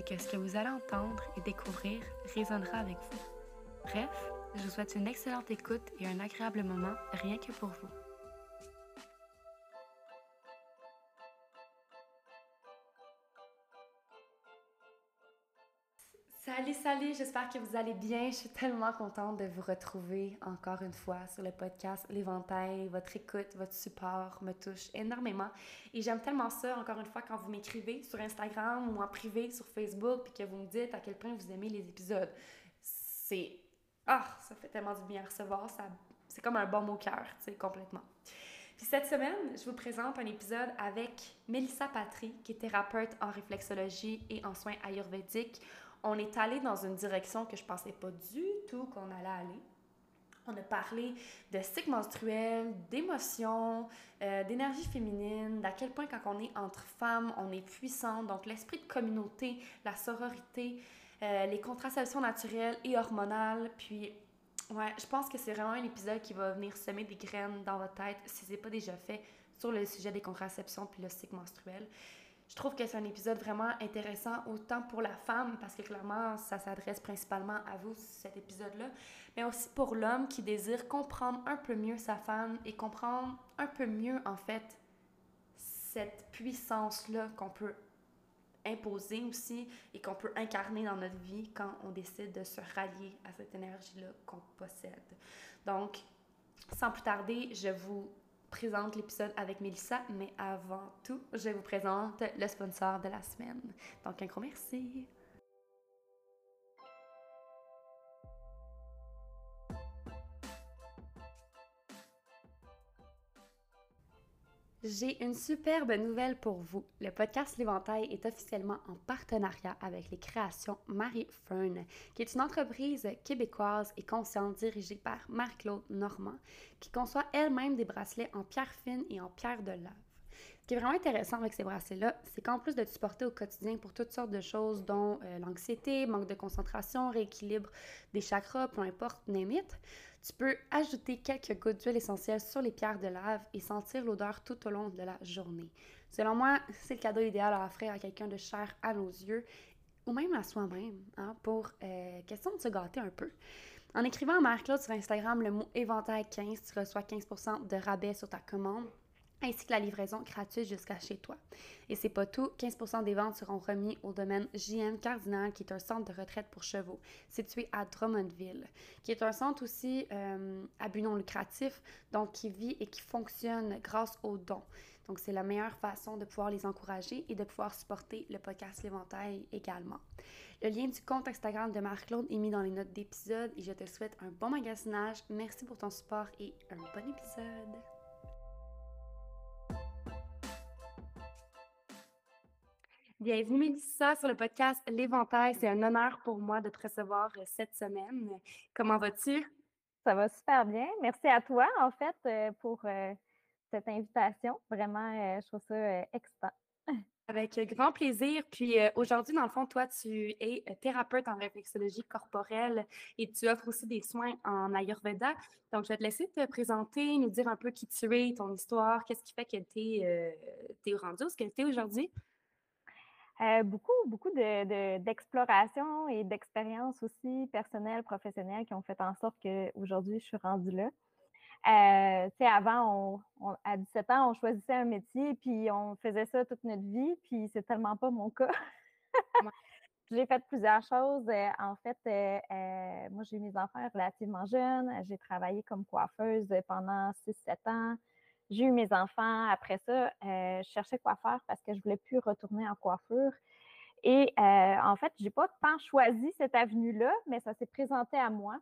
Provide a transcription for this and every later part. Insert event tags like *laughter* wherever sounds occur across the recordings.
c'est que ce que vous allez entendre et découvrir résonnera avec vous. Bref, je vous souhaite une excellente écoute et un agréable moment rien que pour vous. Salut, j'espère que vous allez bien. Je suis tellement contente de vous retrouver encore une fois sur le podcast L'Éventail. Votre écoute, votre support me touche énormément. Et j'aime tellement ça, encore une fois, quand vous m'écrivez sur Instagram ou en privé sur Facebook, puis que vous me dites à quel point vous aimez les épisodes. C'est. Ah, ça fait tellement du bien à recevoir. Ça... C'est comme un bon mot cœur, tu sais, complètement. Puis cette semaine, je vous présente un épisode avec Melissa Patry, qui est thérapeute en réflexologie et en soins ayurvédiques on est allé dans une direction que je pensais pas du tout qu'on allait aller. On a parlé de cycle menstruel, d'émotions, euh, d'énergie féminine, d'à quel point quand on est entre femmes, on est puissant. Donc l'esprit de communauté, la sororité, euh, les contraceptions naturelles et hormonales. Puis ouais, je pense que c'est vraiment un épisode qui va venir semer des graines dans votre tête si ce n'est pas déjà fait sur le sujet des contraceptions puis le cycle menstruel. Je trouve que c'est un épisode vraiment intéressant, autant pour la femme, parce que clairement, ça s'adresse principalement à vous, cet épisode-là, mais aussi pour l'homme qui désire comprendre un peu mieux sa femme et comprendre un peu mieux, en fait, cette puissance-là qu'on peut imposer aussi et qu'on peut incarner dans notre vie quand on décide de se rallier à cette énergie-là qu'on possède. Donc, sans plus tarder, je vous présente l'épisode avec Mélissa, mais avant tout, je vous présente le sponsor de la semaine. Donc, un gros merci. J'ai une superbe nouvelle pour vous. Le podcast L'Éventail est officiellement en partenariat avec les créations Marie Fern, qui est une entreprise québécoise et consciente dirigée par Marc-Claude Normand, qui conçoit elle-même des bracelets en pierre fine et en pierre de lave. Ce qui est vraiment intéressant avec ces bracelets-là, c'est qu'en plus de te supporter au quotidien pour toutes sortes de choses, dont euh, l'anxiété, manque de concentration, rééquilibre des chakras, peu importe, name tu peux ajouter quelques gouttes d'huile essentielle sur les pierres de lave et sentir l'odeur tout au long de la journée. Selon moi, c'est le cadeau idéal à offrir à quelqu'un de cher à nos yeux ou même à soi-même, hein, pour euh, question de se gâter un peu. En écrivant à Marc-Claude sur Instagram le mot éventail 15, tu reçois 15% de rabais sur ta commande ainsi que la livraison gratuite jusqu'à chez toi. Et c'est pas tout, 15% des ventes seront remis au domaine JM Cardinal, qui est un centre de retraite pour chevaux, situé à Drummondville, qui est un centre aussi euh, à but non lucratif, donc qui vit et qui fonctionne grâce aux dons. Donc c'est la meilleure façon de pouvoir les encourager et de pouvoir supporter le podcast L'Éventail également. Le lien du compte Instagram de Marc-Claude est mis dans les notes d'épisode et je te souhaite un bon magasinage. Merci pour ton support et un bon épisode. Bienvenue Mélissa sur le podcast L'Éventail. C'est un honneur pour moi de te recevoir euh, cette semaine. Comment vas-tu? Ça va super bien. Merci à toi, en fait, euh, pour euh, cette invitation. Vraiment, je trouve ça excitant. *laughs* Avec grand plaisir. Puis aujourd'hui, dans le fond, toi, tu es thérapeute en réflexologie corporelle et tu offres aussi des soins en Ayurveda. Donc, je vais te laisser te présenter, nous dire un peu qui tu es, ton histoire, qu'est-ce qui fait que tu es, rendu où ce que tu es aujourd'hui? Euh, beaucoup, beaucoup d'exploration de, et d'expériences aussi personnelles, professionnelles qui ont fait en sorte qu'aujourd'hui, je suis rendue là. Euh, tu sais, avant, on, à 17 ans, on choisissait un métier, puis on faisait ça toute notre vie, puis c'est tellement pas mon cas. *laughs* j'ai fait plusieurs choses. en fait, moi, j'ai eu mes enfants relativement jeunes. J'ai travaillé comme coiffeuse pendant 6-7 ans. J'ai eu mes enfants. Après ça, je cherchais quoi faire parce que je voulais plus retourner en coiffure. Et en fait, je n'ai pas tant choisi cette avenue-là, mais ça s'est présenté à moi.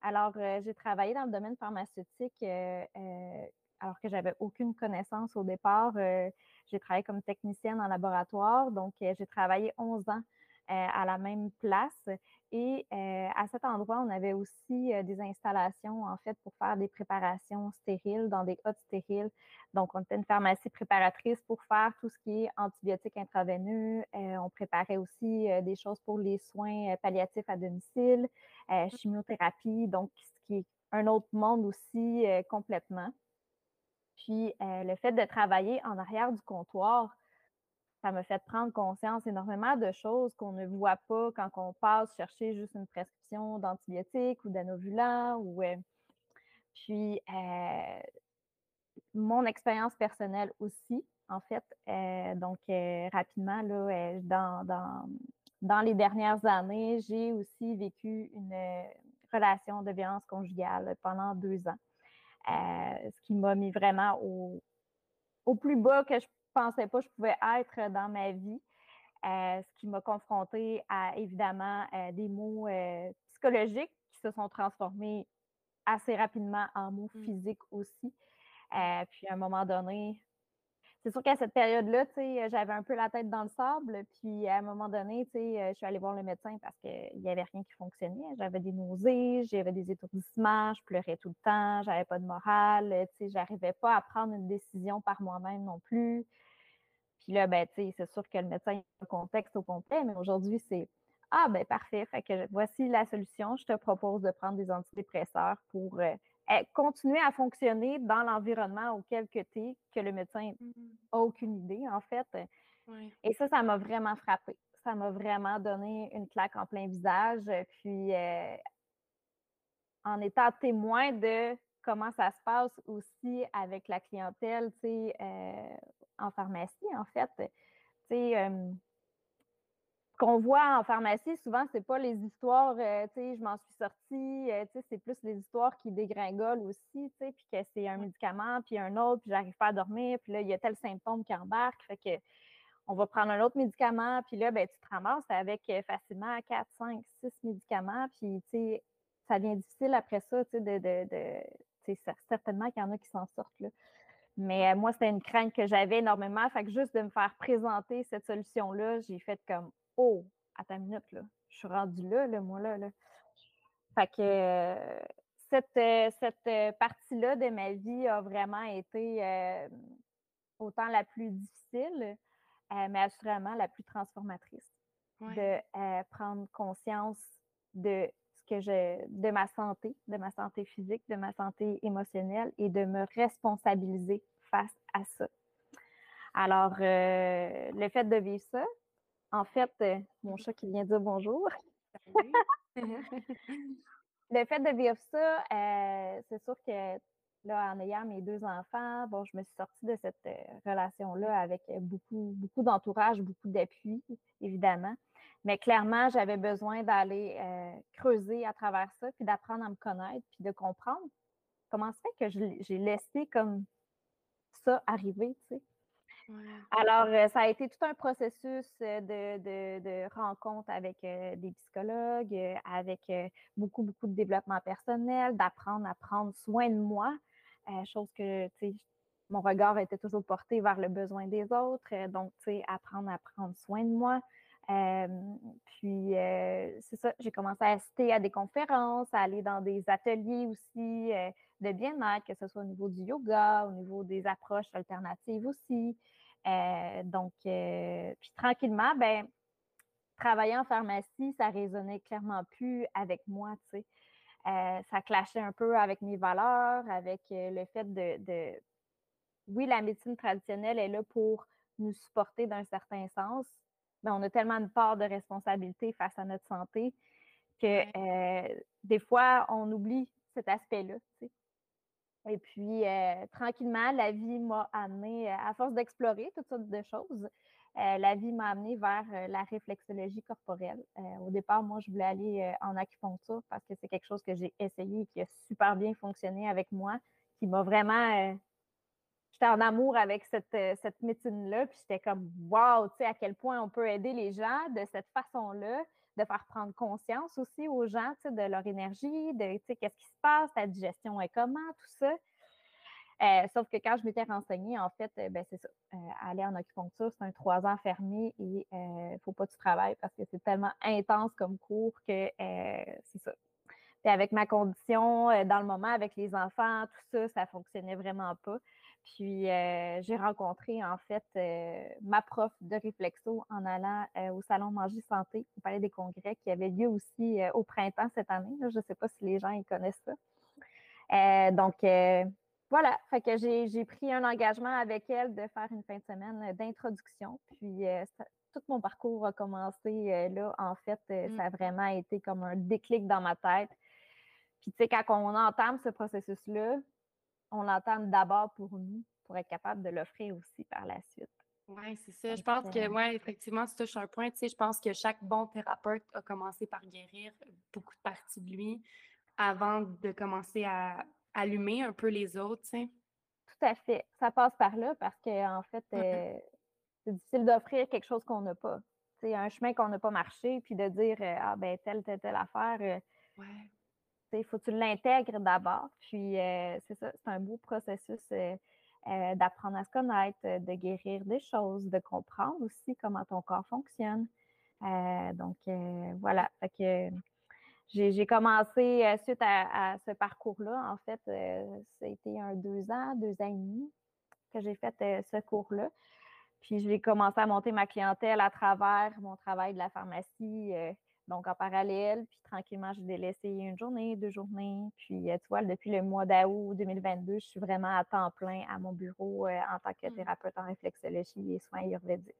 Alors, j'ai travaillé dans le domaine pharmaceutique alors que j'avais aucune connaissance au départ. j'ai travaillé comme technicienne en laboratoire, donc j'ai travaillé 11 ans à la même place. Et à cet endroit, on avait aussi des installations, en fait, pour faire des préparations stériles dans des hottes stériles. Donc, on était une pharmacie préparatrice pour faire tout ce qui est antibiotiques intraveineux. on préparait aussi des choses pour les soins palliatifs à domicile, mmh. chimiothérapie, donc ce qui est un autre monde aussi complètement. Puis, le fait de travailler en arrière du comptoir, ça m'a fait prendre conscience énormément de choses qu'on ne voit pas quand on passe chercher juste une prescription d'antibiotiques ou d'anovulants. Ou, euh, puis, euh, mon expérience personnelle aussi, en fait. Euh, donc, rapidement, là, dans, dans, les dernières années, j'ai aussi vécu une relation de violence conjugale pendant deux ans. ce qui m'a mis vraiment au, au plus bas que je pensais pas que je pouvais être dans ma vie. Euh, ce qui m'a confrontée à évidemment euh, des mots euh, psychologiques qui se sont transformés assez rapidement en mots mmh. physiques aussi. puis à un moment donné, c'est sûr qu'à cette période-là, j'avais un peu la tête dans le sable. Puis à un moment donné, je suis allée voir le médecin parce qu'il n'y avait rien qui fonctionnait. J'avais des nausées, j'avais des étourdissements, je pleurais tout le temps, j'avais pas de morale, je n'arrivais pas à prendre une décision par moi-même non plus. Puis là, ben, c'est sûr que le médecin a le contexte au complet, mais aujourd'hui, c'est Ah, ben parfait, fait que voici la solution. Je te propose de prendre des antidépresseurs pour euh, eh, continuer à fonctionner dans l'environnement auquel tu es, que le médecin n'a aucune idée, en fait. Et ça, ça m'a vraiment frappé. Ça m'a vraiment donné une claque en plein visage. Puis, euh, en étant témoin de comment ça se passe aussi avec la clientèle, tu sais, euh, en pharmacie, en fait. Tu sais, euh, ce qu'on voit en pharmacie, souvent, c'est pas les histoires, euh, tu sais, je m'en suis sortie, tu sais, c'est plus les histoires qui dégringolent aussi, tu sais, puis que c'est un médicament, puis un autre, puis j'arrive pas à dormir, puis là, il y a tel symptôme qui embarque, fait que on va prendre un autre médicament, puis là, ben, tu te ramasses avec facilement 4, 5, 6 médicaments, puis, tu sais, ça devient difficile après ça, tu sais, de, de c'est certainement qu'il y en a qui s'en sortent. Là. Mais euh, moi, c'était une crainte que j'avais énormément. Fait que juste de me faire présenter cette solution-là, j'ai fait comme Oh, à ta minute, là. Je suis rendue là, là, moi, là. là. Fait que euh, cette, euh, cette partie-là de ma vie a vraiment été autant la plus difficile, mais assurément la plus transformatrice. De prendre conscience de que je, de ma santé, de ma santé physique, de ma santé émotionnelle et de me responsabiliser face à ça. Alors, euh, le fait de vivre ça, en fait, euh, mon chat qui vient dire bonjour. *laughs* le fait de vivre ça, euh, c'est sûr que là, en ayant mes deux enfants, bon, je me suis sortie de cette relation-là avec beaucoup, beaucoup d'entourage, beaucoup d'appui, évidemment. Mais clairement, j'avais besoin d'aller euh, creuser à travers ça, puis d'apprendre à me connaître, puis de comprendre comment se fait que j'ai laissé comme ça arriver, tu sais. Alors, euh, ça a été tout un processus euh, de, de, rencontre avec des psychologues, avec beaucoup, beaucoup de développement personnel, d'apprendre à prendre soin de moi, chose que, tu sais, mon regard était toujours porté vers le besoin des autres. donc, tu sais, apprendre à prendre soin de moi, puis, c'est ça, j'ai commencé à assister à des conférences, à aller dans des ateliers aussi de bien-être, que ce soit au niveau du yoga, au niveau des approches alternatives aussi. donc, puis tranquillement, ben, travailler en pharmacie, ça résonnait clairement plus avec moi, tu sais. ça clashait un peu avec mes valeurs, avec le fait de, de, Oui, la médecine traditionnelle est là pour nous supporter d'un certain sens, ben, on a tellement de part de responsabilité face à notre santé que euh, des fois, on oublie cet aspect-là. Et puis, euh, tranquillement, la vie m'a amené, à force d'explorer toutes sortes de choses, la vie m'a amené vers la réflexologie corporelle. au départ, moi, je voulais aller en acupuncture parce que c'est quelque chose que j'ai essayé et qui a super bien fonctionné avec moi, qui m'a vraiment. J'étais en amour avec cette, cette médecine-là, puis j'étais comme, wow, tu sais, à quel point on peut aider les gens de cette façon-là de faire prendre conscience aussi aux gens de leur énergie, de qu'est-ce qui se passe, ta digestion est comment, tout ça. Euh, sauf que quand je m'étais renseignée, en fait, euh, ben, c'est ça. Euh, aller en acupuncture, c'est un trois ans fermé et il faut pas que tu travailles parce que c'est tellement intense comme cours que c'est ça. Puis avec ma condition, dans le moment, avec les enfants, tout ça, ça fonctionnait vraiment pas. Puis j'ai rencontré en fait ma prof de réflexo en allant au salon Manger Santé au Palais des Congrès qui avait lieu aussi au printemps cette année. Je ne sais pas si les gens y connaissent ça. donc voilà, fait que j'ai pris un engagement avec elle de faire une fin de semaine d'introduction. Puis tout mon parcours a commencé là. En fait, mmh. ça a vraiment été comme un déclic dans ma tête. Puis tu sais, quand on entame ce processus-là, on l'entame d'abord pour nous, pour être capable de l'offrir aussi par la suite. Oui, c'est ça. Je pense que, oui, effectivement, tu touches un point. Tu sais, je pense que chaque bon thérapeute a commencé par guérir beaucoup de parties de lui avant de commencer à allumer un peu les autres, tu sais. Tout à fait. Ça passe par là parce qu'en en fait, euh, c'est difficile d'offrir quelque chose qu'on n'a pas. Tu sais, un chemin qu'on n'a pas marché, puis de dire, euh, ah ben, telle, telle, telle affaire. Euh, ouais il faut que tu l'intègres d'abord. Puis, euh, c'est ça, c'est un beau processus euh, euh, d'apprendre à se connaître, de guérir des choses, de comprendre aussi comment ton corps fonctionne. donc, voilà. J'ai commencé suite à, ce parcours-là. En fait, ça a été un deux ans, deux ans et demi que j'ai fait ce cours-là. Puis j'ai commencé à monter ma clientèle à travers mon travail de la pharmacie, donc, en parallèle, puis tranquillement, j'ai délaissé une journée, deux journées. Puis, euh, tu vois, depuis le mois d'août 2022, je suis vraiment à temps plein à mon bureau euh, en tant que mmh. thérapeute en réflexologie et soins ayurvédiques.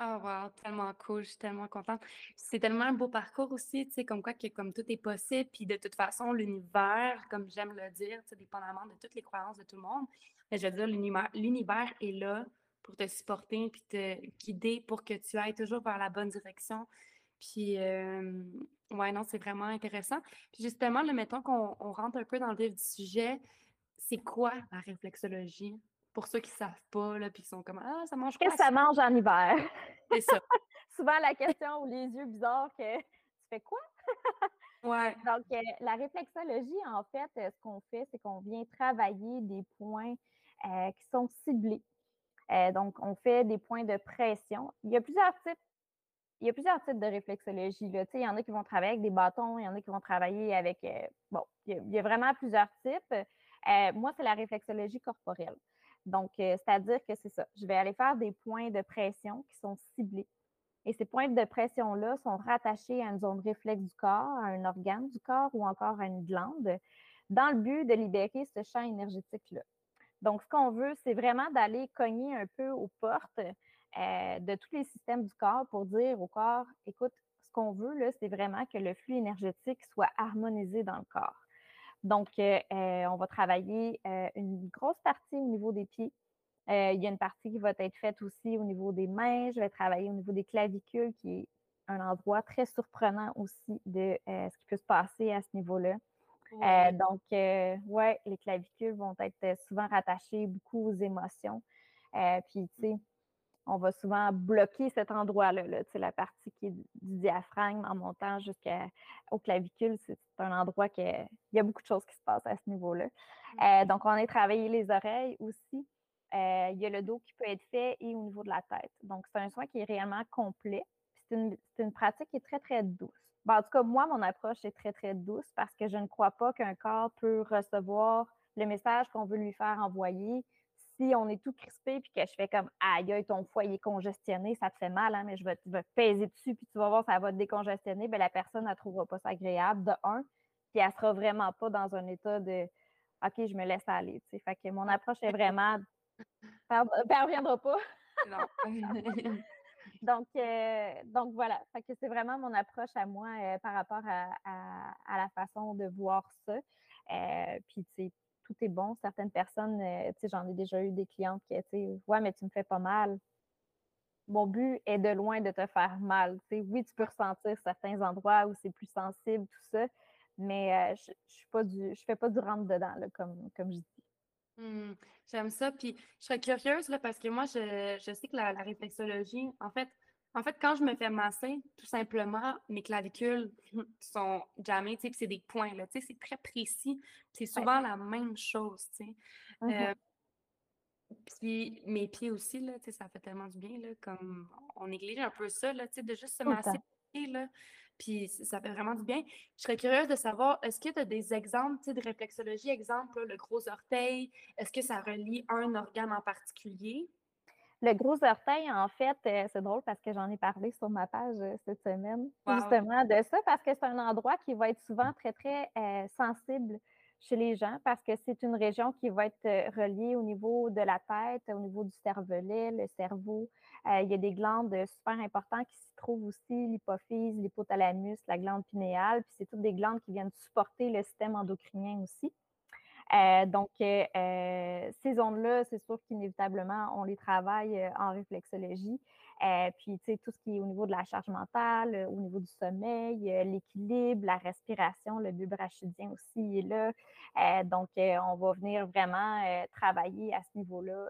Oh wow, tellement cool, je suis tellement contente. C'est tellement un beau parcours aussi, tu sais, comme quoi que comme tout est possible, puis de toute façon, l'univers, comme j'aime le dire, tu sais, dépendamment de toutes les croyances de tout le monde, mais je veux dire, l'univers est là pour te supporter, puis te guider pour que tu ailles toujours vers la bonne direction. Puis, ouais, non, c'est vraiment intéressant. Puis justement, le mettons qu'on rentre un peu dans le vif du sujet, c'est quoi la réflexologie? Pour ceux qui ne savent pas, là, puis qui sont comme Ah, ça mange quoi? Qu'est-ce que ça mange en hiver? C'est ça. *laughs* Souvent la question ou les yeux bizarres que tu fais quoi? *laughs* ouais. Donc, euh, la réflexologie, en fait, euh, ce qu'on fait, c'est qu'on vient travailler des points euh, qui sont ciblés. donc, on fait des points de pression. Il y a plusieurs types il y a plusieurs types de réflexologie. Il y en a qui vont travailler avec des bâtons, il y en a qui vont travailler avec. Euh, bon, il y, a, vraiment plusieurs types. Euh, moi, c'est la réflexologie corporelle. Donc, euh, c'est-à-dire que c'est ça. Je vais aller faire des points de pression qui sont ciblés. Et ces points de pression-là sont rattachés à une zone réflexe du corps, à un organe du corps ou encore à une glande, dans le but de libérer ce champ énergétique-là. Donc, ce qu'on veut, c'est vraiment d'aller cogner un peu aux portes euh, de tous les systèmes du corps pour dire au corps, écoute, ce qu'on veut, là, c'est vraiment que le flux énergétique soit harmonisé dans le corps. Donc, euh, euh, on va travailler une grosse partie au niveau des pieds. il y a une partie qui va être faite aussi au niveau des mains. Je vais travailler au niveau des clavicules, qui est un endroit très surprenant aussi de ce qui peut se passer à ce niveau-là. donc, ouais, les clavicules vont être souvent rattachées beaucoup aux émotions. puis, tu sais, on va souvent bloquer cet endroit-là, là, la partie qui est du diaphragme en montant jusqu'au clavicule. C'est un endroit qui il y a beaucoup de choses qui se passent à ce niveau-là. Euh, donc, on a travaillé les oreilles aussi. Euh, il y a le dos qui peut être fait et au niveau de la tête. Donc, c'est un soin qui est réellement complet. C'est une, pratique qui est très, très douce. en tout cas, moi, mon approche est très, très douce parce que je ne crois pas qu'un corps peut recevoir le message qu'on veut lui faire envoyer si on est tout crispé puis que je fais comme aïe, ton foie est congestionné, ça te fait mal, hein, mais je vais, peser dessus puis tu vas voir, ça va te décongestionner, bien, la personne ne trouvera pas ça agréable, de un, puis elle ne sera vraiment pas dans un état de OK, je me laisse aller. Fait que mon approche est vraiment. Elle ne reviendra pas. *laughs* *laughs* donc, euh, donc voilà. Fait que c'est vraiment mon approche à moi euh, par rapport à, la façon de voir ça. Euh, puis, tu sais, tout est bon. Certaines personnes, euh, tu sais, j'en ai déjà eu des clientes qui, tu sais, ouais, mais tu me fais pas mal. mon but est de loin de te faire mal. oui, tu peux ressentir certains endroits où c'est plus sensible, tout ça, mais je ne je fais pas du rentre-dedans, comme, comme je dis. Mmh, j'aime ça. Puis je serais curieuse là, parce que moi, je, sais que la, réflexologie, en fait, en fait, quand je me fais masser, tout simplement, mes clavicules sont jamais, tu sais, c'est des points, là, tu sais, c'est très précis. C'est souvent la même chose, tu sais. Mmh euh, puis mes pieds aussi, là, tu sais, ça fait tellement du bien, là, comme on néglige un peu ça, là, tu sais, de juste se masser les pieds, là. Puis ça fait vraiment du bien. Je serais curieuse de savoir, est-ce que tu as des exemples de réflexologie? Exemple, le gros orteil, est-ce que ça relie un organe en particulier? Le gros orteil, en fait, euh, c'est drôle parce que j'en ai parlé sur ma page euh, cette semaine, justement de ça, parce que c'est un endroit qui va être souvent très, très euh, sensible chez les gens parce que c'est une région qui va être reliée au niveau de la tête, au niveau du cervelet, le cerveau. Il y a des glandes super importantes qui s'y trouvent aussi, l'hypophyse, l'hypothalamus, la glande pinéale, puis c'est toutes des glandes qui viennent supporter le système endocrinien aussi. Euh, donc, ces ondes-là, c'est sûr qu'inévitablement, on les travaille en réflexologie. Euh, puis, tu sais, tout ce qui est au niveau de la charge mentale, euh, au niveau du sommeil, euh, l'équilibre, la respiration, le but brachydien aussi est là. donc, on va venir vraiment travailler à ce niveau-là,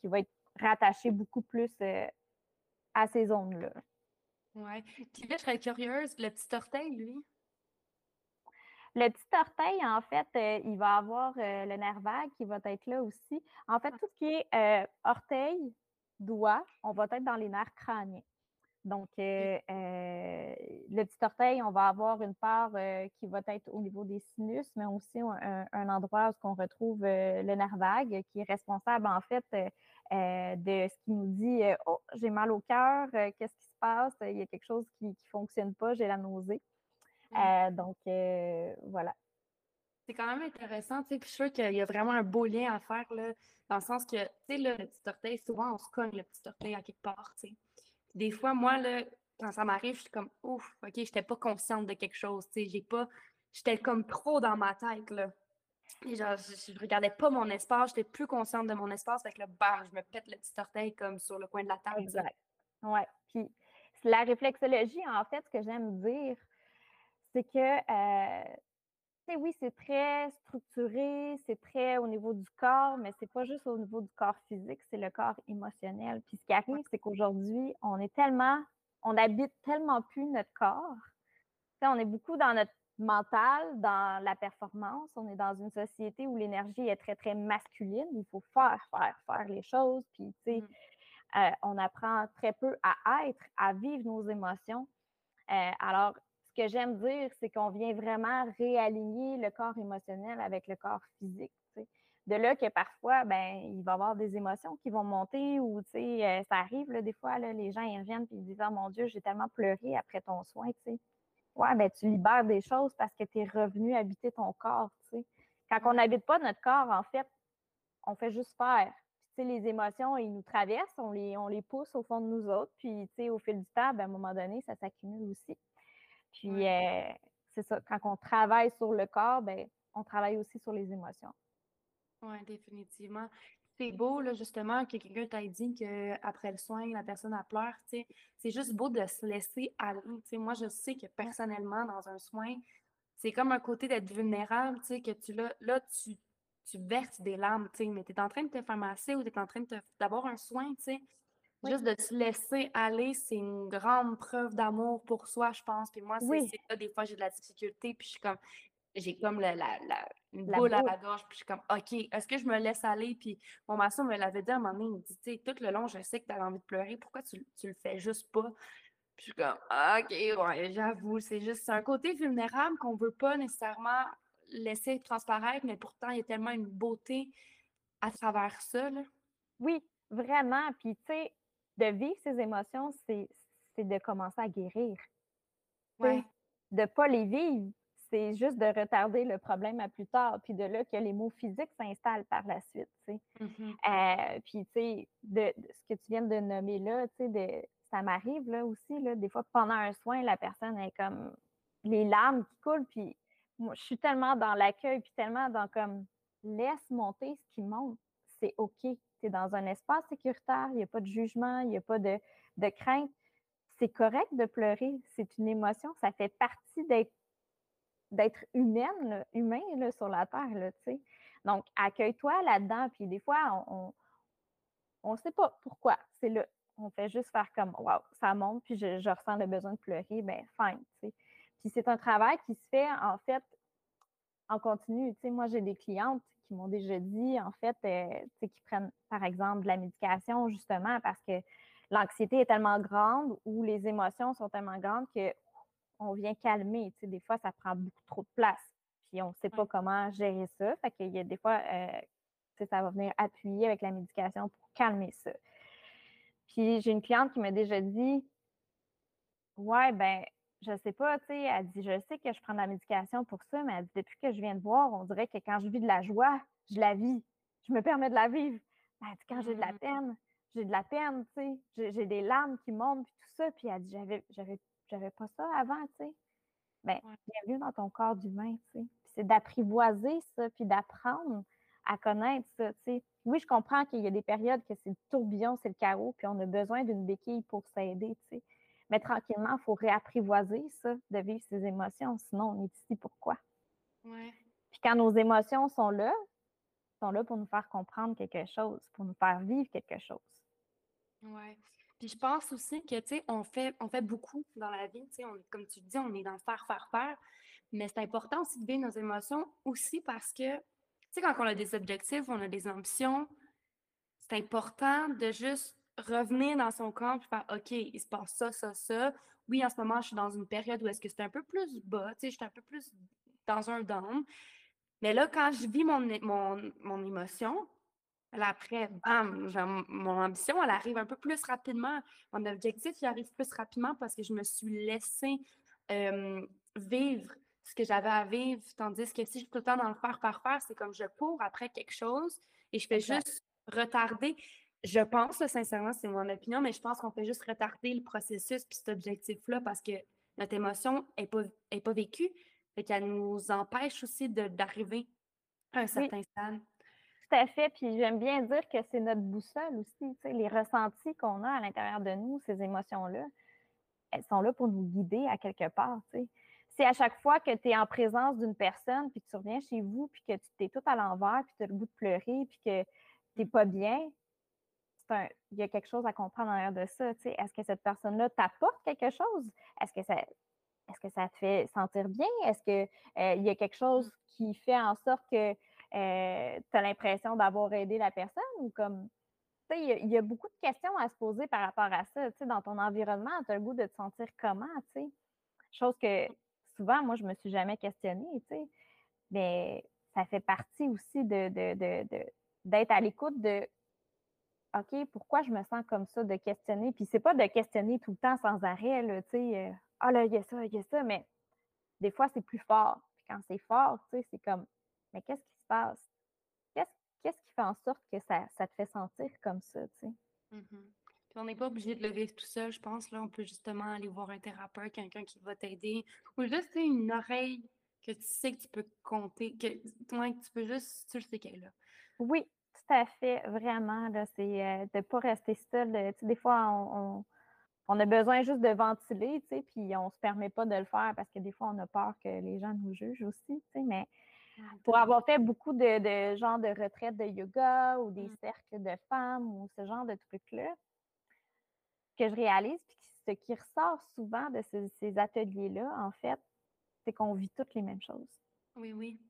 qui va être rattaché beaucoup plus à ces zones-là. Oui. Puis là, je serais curieuse, le petit orteil, lui? Le petit orteil, en fait, il va avoir le nerf vague qui va être là aussi. En fait, tout ce qui est orteil, doigt, on va être dans les nerfs crâniens. Donc, euh, euh, le petit orteil, on va avoir une part euh, qui va être au niveau des sinus, mais aussi un, endroit où on retrouve le nerf vague, qui est responsable en fait de ce qui nous dit Oh, j'ai mal au cœur, qu'est-ce qui se passe? Il y a quelque chose qui ne fonctionne pas, j'ai la nausée. Mmh. donc, voilà. C'est quand même intéressant, tu sais, puis je suis qu'il y a vraiment un beau lien à faire, là, dans le sens que, tu sais, le petit orteil, souvent, on se cogne le petit orteil à quelque part, tu sais. Des fois, moi, là, quand ça m'arrive, je suis comme, ouf, OK, j'étais pas consciente de quelque chose, tu sais, j'ai pas, j'étais comme trop dans ma tête, là. Et genre, je, regardais pas mon espace, j'étais plus consciente de mon espace, avec le bam, je me pète le petit orteil comme sur le coin de la table. Exact. Ouais. Puis la réflexologie, en fait, ce que j'aime dire, c'est que euh, oui, c'est très structuré, c'est très au niveau du corps, mais c'est pas juste au niveau du corps physique, c'est le corps émotionnel. Puis ce qui arrive, c'est qu'aujourd'hui, on est tellement, on habite tellement plus notre corps. on est beaucoup dans notre mental, dans la performance. On est dans une société où l'énergie est très, très masculine. Il faut faire, faire, faire les choses. Puis, tu sais, mmh. euh, on apprend très peu à être, à vivre nos émotions. Euh, alors, que j'aime dire, c'est qu'on vient vraiment réaligner le corps émotionnel avec le corps physique. De là que parfois, ben, il va y avoir des émotions qui vont monter ou euh, ça arrive des fois, les gens ils reviennent et ils disent Oh mon Dieu, j'ai tellement pleuré après ton soin. Ouais, ben, tu libères des choses parce que tu es revenu habiter ton corps. Quand on n'habite pas notre corps, en fait, on fait juste faire. Les émotions, ils nous traversent, on les, on les pousse au fond de nous autres. Puis, au fil du temps, ben, à un moment donné, ça s'accumule aussi. Puis, euh, c'est ça, quand on travaille sur le corps, ben, on travaille aussi sur les émotions. Oui, définitivement. C'est beau, là, justement, que quelqu'un t'ait dit qu'après le soin, la personne a pleuré. C'est juste beau de se laisser aller. moi, je sais que personnellement, dans un soin, c'est comme un côté d'être vulnérable, que tu là, là tu, tu verses des larmes, mais tu es en train de te faire masser ou tu es en train d'avoir un soin, tu sais. Juste de se laisser aller, c'est une grande preuve d'amour pour soi, je pense. Puis moi, c'est ça, des fois, j'ai de la difficulté, puis je suis comme, j'ai comme la, la, une boule, à la gorge, puis je suis comme, OK, est-ce que je me laisse aller? Puis mon maçon me l'avait dit à un moment donné, il me dit, tu sais, tout le long, je sais que tu as envie de pleurer, pourquoi tu, tu le fais juste pas? Puis je suis comme, OK, ouais, j'avoue, c'est juste, c'est un côté vulnérable qu'on veut pas nécessairement laisser transparaître, mais pourtant, il y a tellement une beauté à travers ça, là. Oui, vraiment. Puis, tu sais, de vivre ces émotions, c'est de commencer à guérir. De ne pas les vivre, c'est juste de retarder le problème à plus tard, puis de là que les mots physiques s'installent par la suite. Euh, puis, tu sais, de, ce que tu viens de nommer là, tu sais, ça m'arrive là aussi, là, des fois, pendant un soin, la personne est comme les larmes qui coulent, puis moi, je suis tellement dans l'accueil, puis tellement dans comme laisse monter ce qui monte, c'est OK tu es dans un espace sécuritaire, il n'y a pas de jugement, il n'y a pas de de crainte. C'est correct de pleurer, c'est une émotion, ça fait partie d'être humaine, humain sur la terre, là, tu. Donc, accueille-toi là-dedans, puis des fois, on ne sait pas pourquoi. C'est là. On fait juste faire comme, wow, ça monte, puis je, ressens le besoin de pleurer, ben fine, tu sais. Puis c'est un travail qui se fait, en fait, en continu. Tu sais, moi, j'ai des clientes qui m'ont déjà dit, en fait, euh, qui prennent, par exemple, de la médication, justement, parce que l'anxiété est tellement grande ou les émotions sont tellement grandes qu'on vient calmer. Tu sais, des fois, ça prend beaucoup trop de place puis on ne sait pas comment gérer ça. Fait qu'il y a des fois, euh, ça va venir appuyer avec la médication pour calmer ça. Puis j'ai une cliente qui m'a déjà dit Ouais, ben, je sais pas, tu sais, elle dit Je sais que je prends de la médication pour ça, mais elle dit Depuis que je viens de voir, on dirait que quand je vis de la joie, je la vis. Je me permets de la vivre. Elle dit Quand j'ai de la mmh. peine, j'ai de la peine, tu sais, j'ai des larmes qui montent, puis tout ça. Puis elle dit J'avais, j'avais, j'avais pas ça avant, tu sais. Ben, bienvenue dans ton corps d'humain, tu sais c'est d'apprivoiser ça, puis d'apprendre à connaître ça. Oui, je comprends qu'il y a des périodes que c'est le tourbillon, c'est le chaos, puis on a besoin d'une béquille pour s'aider. Mais tranquillement, il faut réapprivoiser ça, de vivre ses émotions. Sinon, on est ici pourquoi? Ouais. Puis quand nos émotions sont là, sont là pour nous faire comprendre quelque chose, pour nous faire vivre quelque chose. Oui. Puis je pense aussi que, tu sais, on fait, on fait beaucoup dans la vie, tu sais, comme tu dis, on est dans le faire, faire, faire. Mais c'est important aussi de vivre nos émotions aussi parce que, tu sais, quand on a des objectifs, on a des ambitions, c'est important de juste revenir dans son corps et faire OK, il se passe ça, ça, ça. Oui, en ce moment, je suis dans une période où est-ce que c'est un peu plus bas, tu sais, je suis un peu plus dans un down. Mais là, quand je vis mon, mon, mon émotion, Là, après, bam, mon ambition, elle arrive un peu plus rapidement. Mon objectif, il arrive plus rapidement parce que je me suis laissée vivre ce que j'avais à vivre. Tandis que si je suis tout le temps dans le faire, faire, faire, c'est comme je cours après quelque chose et je fais juste retarder. Je pense, sincèrement, c'est mon opinion, mais je pense qu'on fait juste retarder le processus puis cet objectif-là parce que notre émotion n'est pas, est pas vécue. et qu'elle nous empêche aussi d'arriver à un certain stade. Tout à fait. Puis j'aime bien dire que c'est notre boussole aussi. Les ressentis qu'on a à l'intérieur de nous, ces émotions-là, elles sont là pour nous guider à quelque part. sais c'est à chaque fois que tu es en présence d'une personne, puis que tu reviens chez vous, puis que tu t'es tout à l'envers, puis tu as le goût de pleurer, puis que tu n'es pas bien, il y a quelque chose à comprendre en de ça. Est-ce que cette personne-là t'apporte quelque chose? Est-ce que ça est-ce que ça te fait sentir bien? Est-ce qu'il euh, y a quelque chose qui fait en sorte que euh, tu as l'impression d'avoir aidé la personne? Ou comme il y, a beaucoup de questions à se poser par rapport à ça. Dans ton environnement, tu as le goût de te sentir comment? Chose que souvent, moi, je ne me suis jamais questionnée, tu sais. Mais ça fait partie aussi de, d'être à l'écoute de OK, pourquoi je me sens comme ça, de questionner? Puis c'est pas de questionner tout le temps sans arrêt, tu sais, euh, ah là, il y a ça, il y a ça, mais des fois, c'est plus fort. Puis quand c'est fort, tu sais, c'est comme, mais qu'est-ce qui se passe? Qu'est-ce, qui fait en sorte que ça, te fait sentir comme ça, tu sais? Mmh on n'est pas obligé de le vivre tout seul, je pense. Là, on peut justement aller voir un thérapeute, quelqu'un qui va t'aider, ou juste une oreille que tu sais que tu peux compter, que, tu peux juste, tu sais qu'elle est là. Oui, tout à fait, vraiment. C'est euh, de ne pas rester seul. des fois, on, a besoin juste de ventiler, puis on ne se permet pas de le faire parce que des fois, on a peur que les gens nous jugent aussi, mais pour avoir fait beaucoup de, de genre de retraites de yoga ou des mmh. cercles de femmes ou ce genre de trucs-là, que je réalise, puis ce qui ressort souvent de ces, ateliers-là, en fait, c'est qu'on vit toutes les mêmes choses. Oui, oui.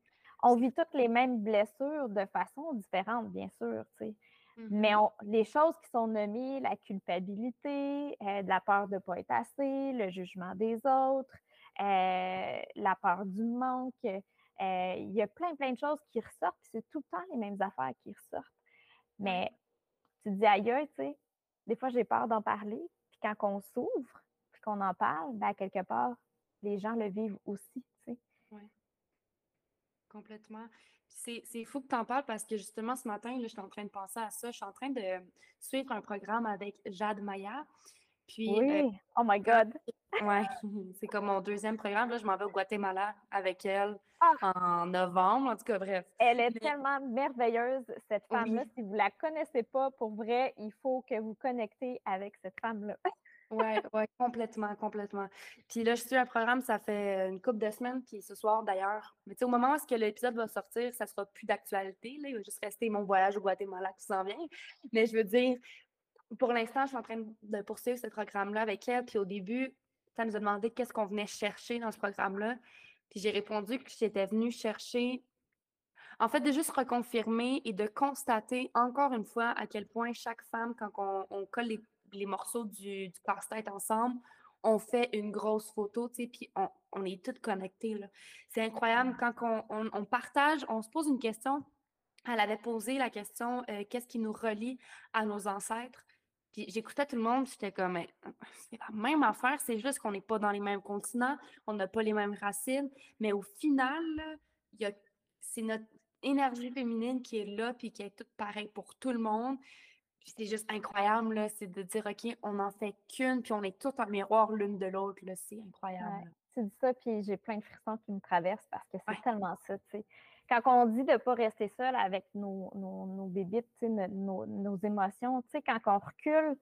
On vit toutes les mêmes blessures de façon différente, bien sûr, tu sais. Mais mm-hmm. les choses qui sont nommées, la culpabilité, euh, la peur de ne pas être assez, le jugement des autres, euh, la peur du manque, euh, il y a plein, plein de choses qui ressortent, puis c'est tout le temps les mêmes affaires qui ressortent. Mais tu te dis ailleurs, tu sais, des fois, j'ai peur d'en parler. Puis quand on s'ouvre, puis qu'on en parle, ben, quelque part, les gens le vivent aussi. Tu Oui. Complètement. C'est fou que tu en parles parce que justement, ce matin, là, je suis en train de penser à ça. Je suis en train de suivre un programme avec Jade Maya. Puis, oui, euh, oh my God! *laughs* Ouais, *laughs* c'est comme mon deuxième programme. Là, je m'en vais au Guatemala avec elle Ah! en novembre. En tout cas, bref. Elle est Mais- tellement merveilleuse, cette femme-là. Oui. Si vous la connaissez pas, pour vrai, il faut que vous connectez avec cette femme-là. *laughs* Ouais, ouais, complètement, complètement. Puis là, je suis un programme, ça fait une couple de semaines, puis ce soir d'ailleurs. Mais tu sais, au moment où est-ce que l'épisode va sortir, ça sera plus d'actualité. Il va juste rester mon voyage au Guatemala qui s'en vient. Mais je veux dire, pour l'instant, je suis en train de poursuivre ce programme-là avec elle. Puis au début, ça nous a demandé qu'est-ce qu'on venait chercher dans ce programme-là. Puis j'ai répondu que j'étais venue chercher, en fait, de juste reconfirmer et de constater encore une fois à quel point chaque femme, quand on, on colle les, les morceaux du, du casse-tête ensemble, on fait une grosse photo, tu sais, puis on, on est toutes connectées. C'est incroyable quand on, on- on partage, on se pose une question. Elle avait posé la question euh, qu'est-ce qui nous relie à nos ancêtres? Puis j'écoutais tout le monde, j'étais comme, c'est la même affaire, c'est juste qu'on n'est pas dans les mêmes continents, on n'a pas les mêmes racines, mais au final, c'est notre énergie féminine qui est là, puis qui est toute pareille pour tout le monde. Puis c'est juste incroyable, là, c'est de dire, OK, on n'en fait qu'une, puis on est toutes un miroir l'une de l'autre, là, c'est incroyable. Ouais. Tu dis ça, puis j'ai plein de frissons qui me traversent parce que c'est Ouais. tellement ça, tu sais. Quand on dit de ne pas rester seul avec nos, nos, nos bébites, tu sais, nos, nos- nos émotions, tu sais, quand on recule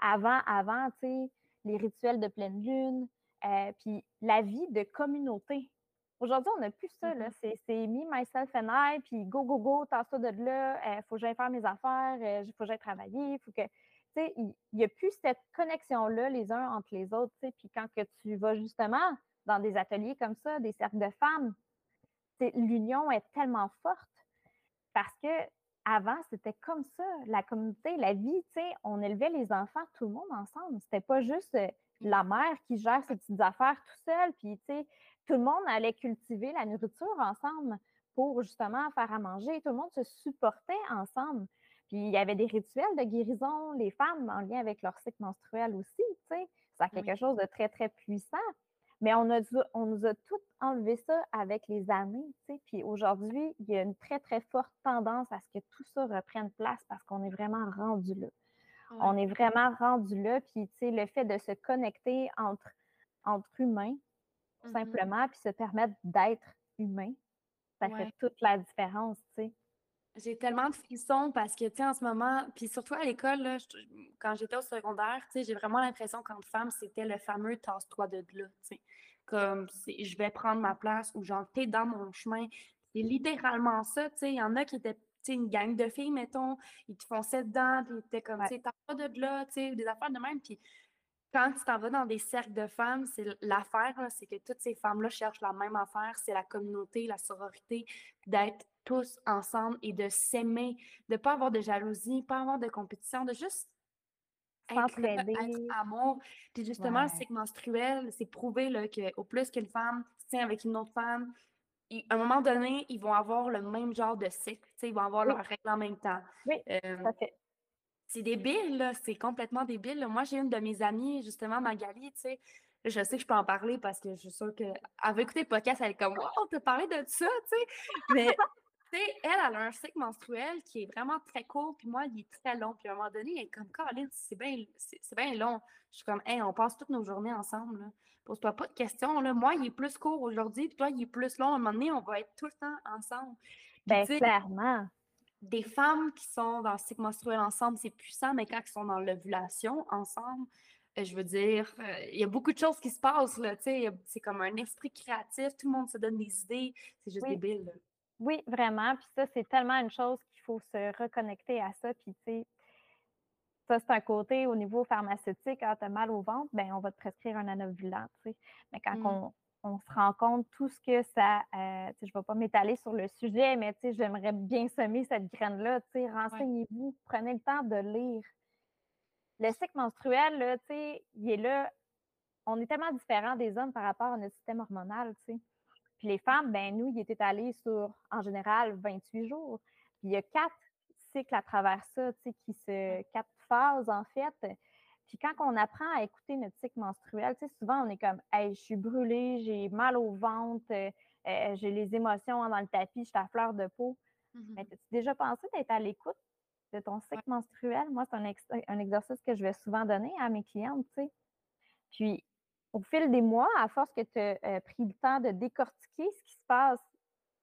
avant, avant, tu sais, les rituels de pleine lune, euh, puis la vie de communauté. Aujourd'hui, on n'a plus ça. Mhm. C'est me, myself and I, puis go, go, go, tasse-toi de là, il faut que j'aille faire mes affaires, il faut que j'aille travailler, il faut que... Tu sais, il n'y a plus cette connexion-là les uns entre les autres. Puis quand que tu vas justement dans des ateliers comme ça, des cercles de femmes, l'union est tellement forte parce que avant, c'était comme ça, la communauté, la vie, tu sais, on élevait les enfants, tout le monde ensemble. C'était pas juste euh, la mère qui gère ses petites affaires tout seul, puis tu sais, tout le monde allait cultiver la nourriture ensemble pour justement faire à manger. Tout le monde se supportait ensemble. Puis il y avait des rituels de guérison, les femmes en lien avec leur cycle menstruel aussi, tu sais. A quelque Oui. chose de très, très puissant. Mais on, a, dû- on nous a tout enlevé ça avec les années, tu sais. Puis aujourd'hui, il y a une très, très forte tendance à ce que tout ça reprenne place parce qu'on est vraiment rendu là. On est vraiment rendu là. Puis, tu sais, le fait de se connecter entre, entre humains, tout Mhm. simplement, puis se permettre d'être humain, ça Ouais. fait toute la différence, tu sais. J'ai tellement de frissons parce que, tu sais, en ce moment, puis surtout à l'école, quand j'étais au secondaire, tu sais, j'ai vraiment l'impression qu'en femme, c'était le fameux tasse-toi de là, tu sais. Comme, je vais prendre ma place ou genre, t'es dans mon chemin. C'est littéralement ça, tu sais. Il y en a qui étaient, tu sais, une gang de filles, mettons, ils te fonçaient dedans, puis ils étaient comme, Ouais. tu sais, tasse-toi de là, tu sais, des affaires de même. Puis quand tu t'en vas dans des cercles de femmes, c'est l'affaire, c'est que toutes ces femmes-là cherchent la même affaire, c'est la communauté, la sororité, d'être tous ensemble et de s'aimer, de ne pas avoir de jalousie, pas avoir de compétition, de juste être être amour. Puis justement, le cycle menstruel, c'est prouvé là, qu'au plus qu'une femme se tient avec une autre femme, à un moment donné, ils vont avoir le même genre de cycle, ils vont avoir Oui. leurs règles en même temps. Oui, Euh, fait. C'est débile, là, c'est complètement débile. là. Moi, j'ai une de mes amies, justement, Magali, tu sais, je sais que je peux en parler parce que je suis sûre qu'elle va écouter le podcast, elle est comme « Wow, t'as parlé de ça! » tu sais. Mais, *laughs* tu sais, elle, elle a un cycle menstruel qui est vraiment très court, puis moi, il est très long. Puis à un moment donné, elle est comme « Caroline, c'est bien long. » Je suis comme « Hey, on passe toutes nos journées ensemble. Pose-toi pas de questions, là. Moi, il est plus court aujourd'hui, puis toi, il est plus long. À un moment donné, on va être tout le temps ensemble. Puis, Ben, clairement. Des femmes qui sont dans le cycle menstruel ensemble, c'est puissant, mais quand elles sont dans l'ovulation ensemble, euh, je veux dire, euh, il y a beaucoup de choses qui se passent, là, tu c'est comme un esprit créatif, tout le monde se donne des idées, c'est juste Oui. débile, là. Oui, vraiment. Puis ça, c'est tellement une chose qu'il faut se reconnecter à ça. Puis, tu sais, ça, c'est un côté au niveau pharmaceutique. Ah, t'as mal au ventre, ben on va te prescrire un anovulant, tu sais. Mais quand Mm. on, on se rend compte tout ce que ça... euh, je ne vais pas m'étaler sur le sujet, mais j'aimerais bien semer cette graine-là. Renseignez-vous, prenez le temps de lire. Le cycle menstruel, là, il est là. On est tellement différents des hommes par rapport à notre système hormonal. Puis les femmes, ben nous, il est étalé sur, en général, 28 jours. Puis il y a quatre cycles à travers ça, qui se. quatre phases, en fait. Puis quand on apprend à écouter notre cycle menstruel, tu sais, souvent on est comme Hey, je suis brûlée, j'ai mal au ventre, euh, euh, j'ai les émotions dans le tapis, je suis à fleur de peau. Mais as-tu déjà pensé d'être à l'écoute de ton cycle menstruel? Moi, c'est un, ex- un exercice que je vais souvent donner à mes clientes, tu sais. Puis, au fil des mois, à force que tu as euh, pris le temps de décortiquer ce qui se passe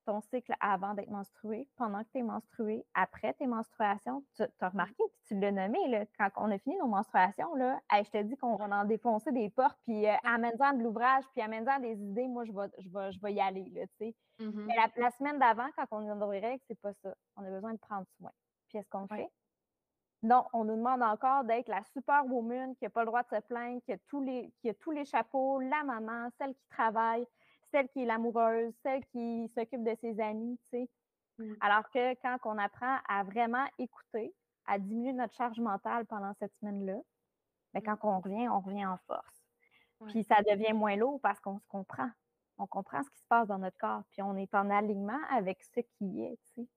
ton cycle avant d'être menstrué, pendant que tu es menstrué, après tes menstruations, tu as remarqué, puis tu l'as nommé, là, quand on a fini nos menstruations, là, je te dis qu'on va en défoncer des portes, puis euh, amène-en de l'ouvrage, puis amène-en des idées, moi, je vais, je vais, je vais y aller, là, tu sais. Mm-hmm. Mais la, semaine d'avant, quand on est dans les règles, c'est pas ça. On a besoin de prendre soin. Puis est-ce qu'on fait? Non, on nous demande encore d'être la superwoman qui n'a pas le droit de se plaindre, qui a, tous les, qui a tous les chapeaux, la maman, celle qui travaille, celle qui est l'amoureuse, celle qui s'occupe de ses amis, tu sais. Mm. Alors que quand on apprend à vraiment écouter, à diminuer notre charge mentale pendant cette semaine-là, mais ben, quand on revient, on revient en force. Puis ça devient moins lourd parce qu'on se comprend. On comprend ce qui se passe dans notre corps, puis on est en alignement avec ce qui est, tu sais.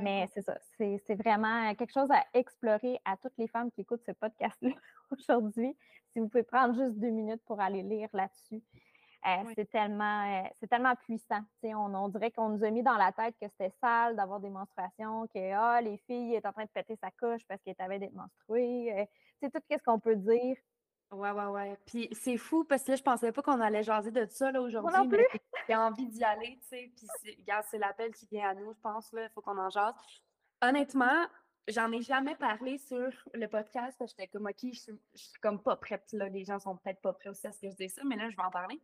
Mais c'est ça, c'est vraiment quelque chose à explorer à toutes les femmes qui écoutent ce podcast-là *laughs* aujourd'hui. Si vous pouvez prendre juste deux minutes pour aller lire là-dessus. Euh, c'est tellement, euh, c'est tellement puissant. On, on, dirait qu'on nous a mis dans la tête que c'était sale d'avoir des menstruations, que ah, les filles étaient en train de péter sa couche parce qu'elles avaient d'être menstruées. Euh, c'est tout ce qu'on peut dire. Ouais, ouais, ouais. Puis c'est fou parce que là, je pensais pas qu'on allait jaser de ça là, aujourd'hui. mais j'ai envie d'y aller, tu sais. Puis c'est l'appel qui vient à nous, je pense. Il faut qu'on en jase. Honnêtement, j'en ai jamais parlé sur le podcast parce que j'étais comme, OK, je suis, suis, comme pas prête. Là. Les gens sont peut-être pas prêts aussi à ce que je dis ça, mais là, je vais en parler.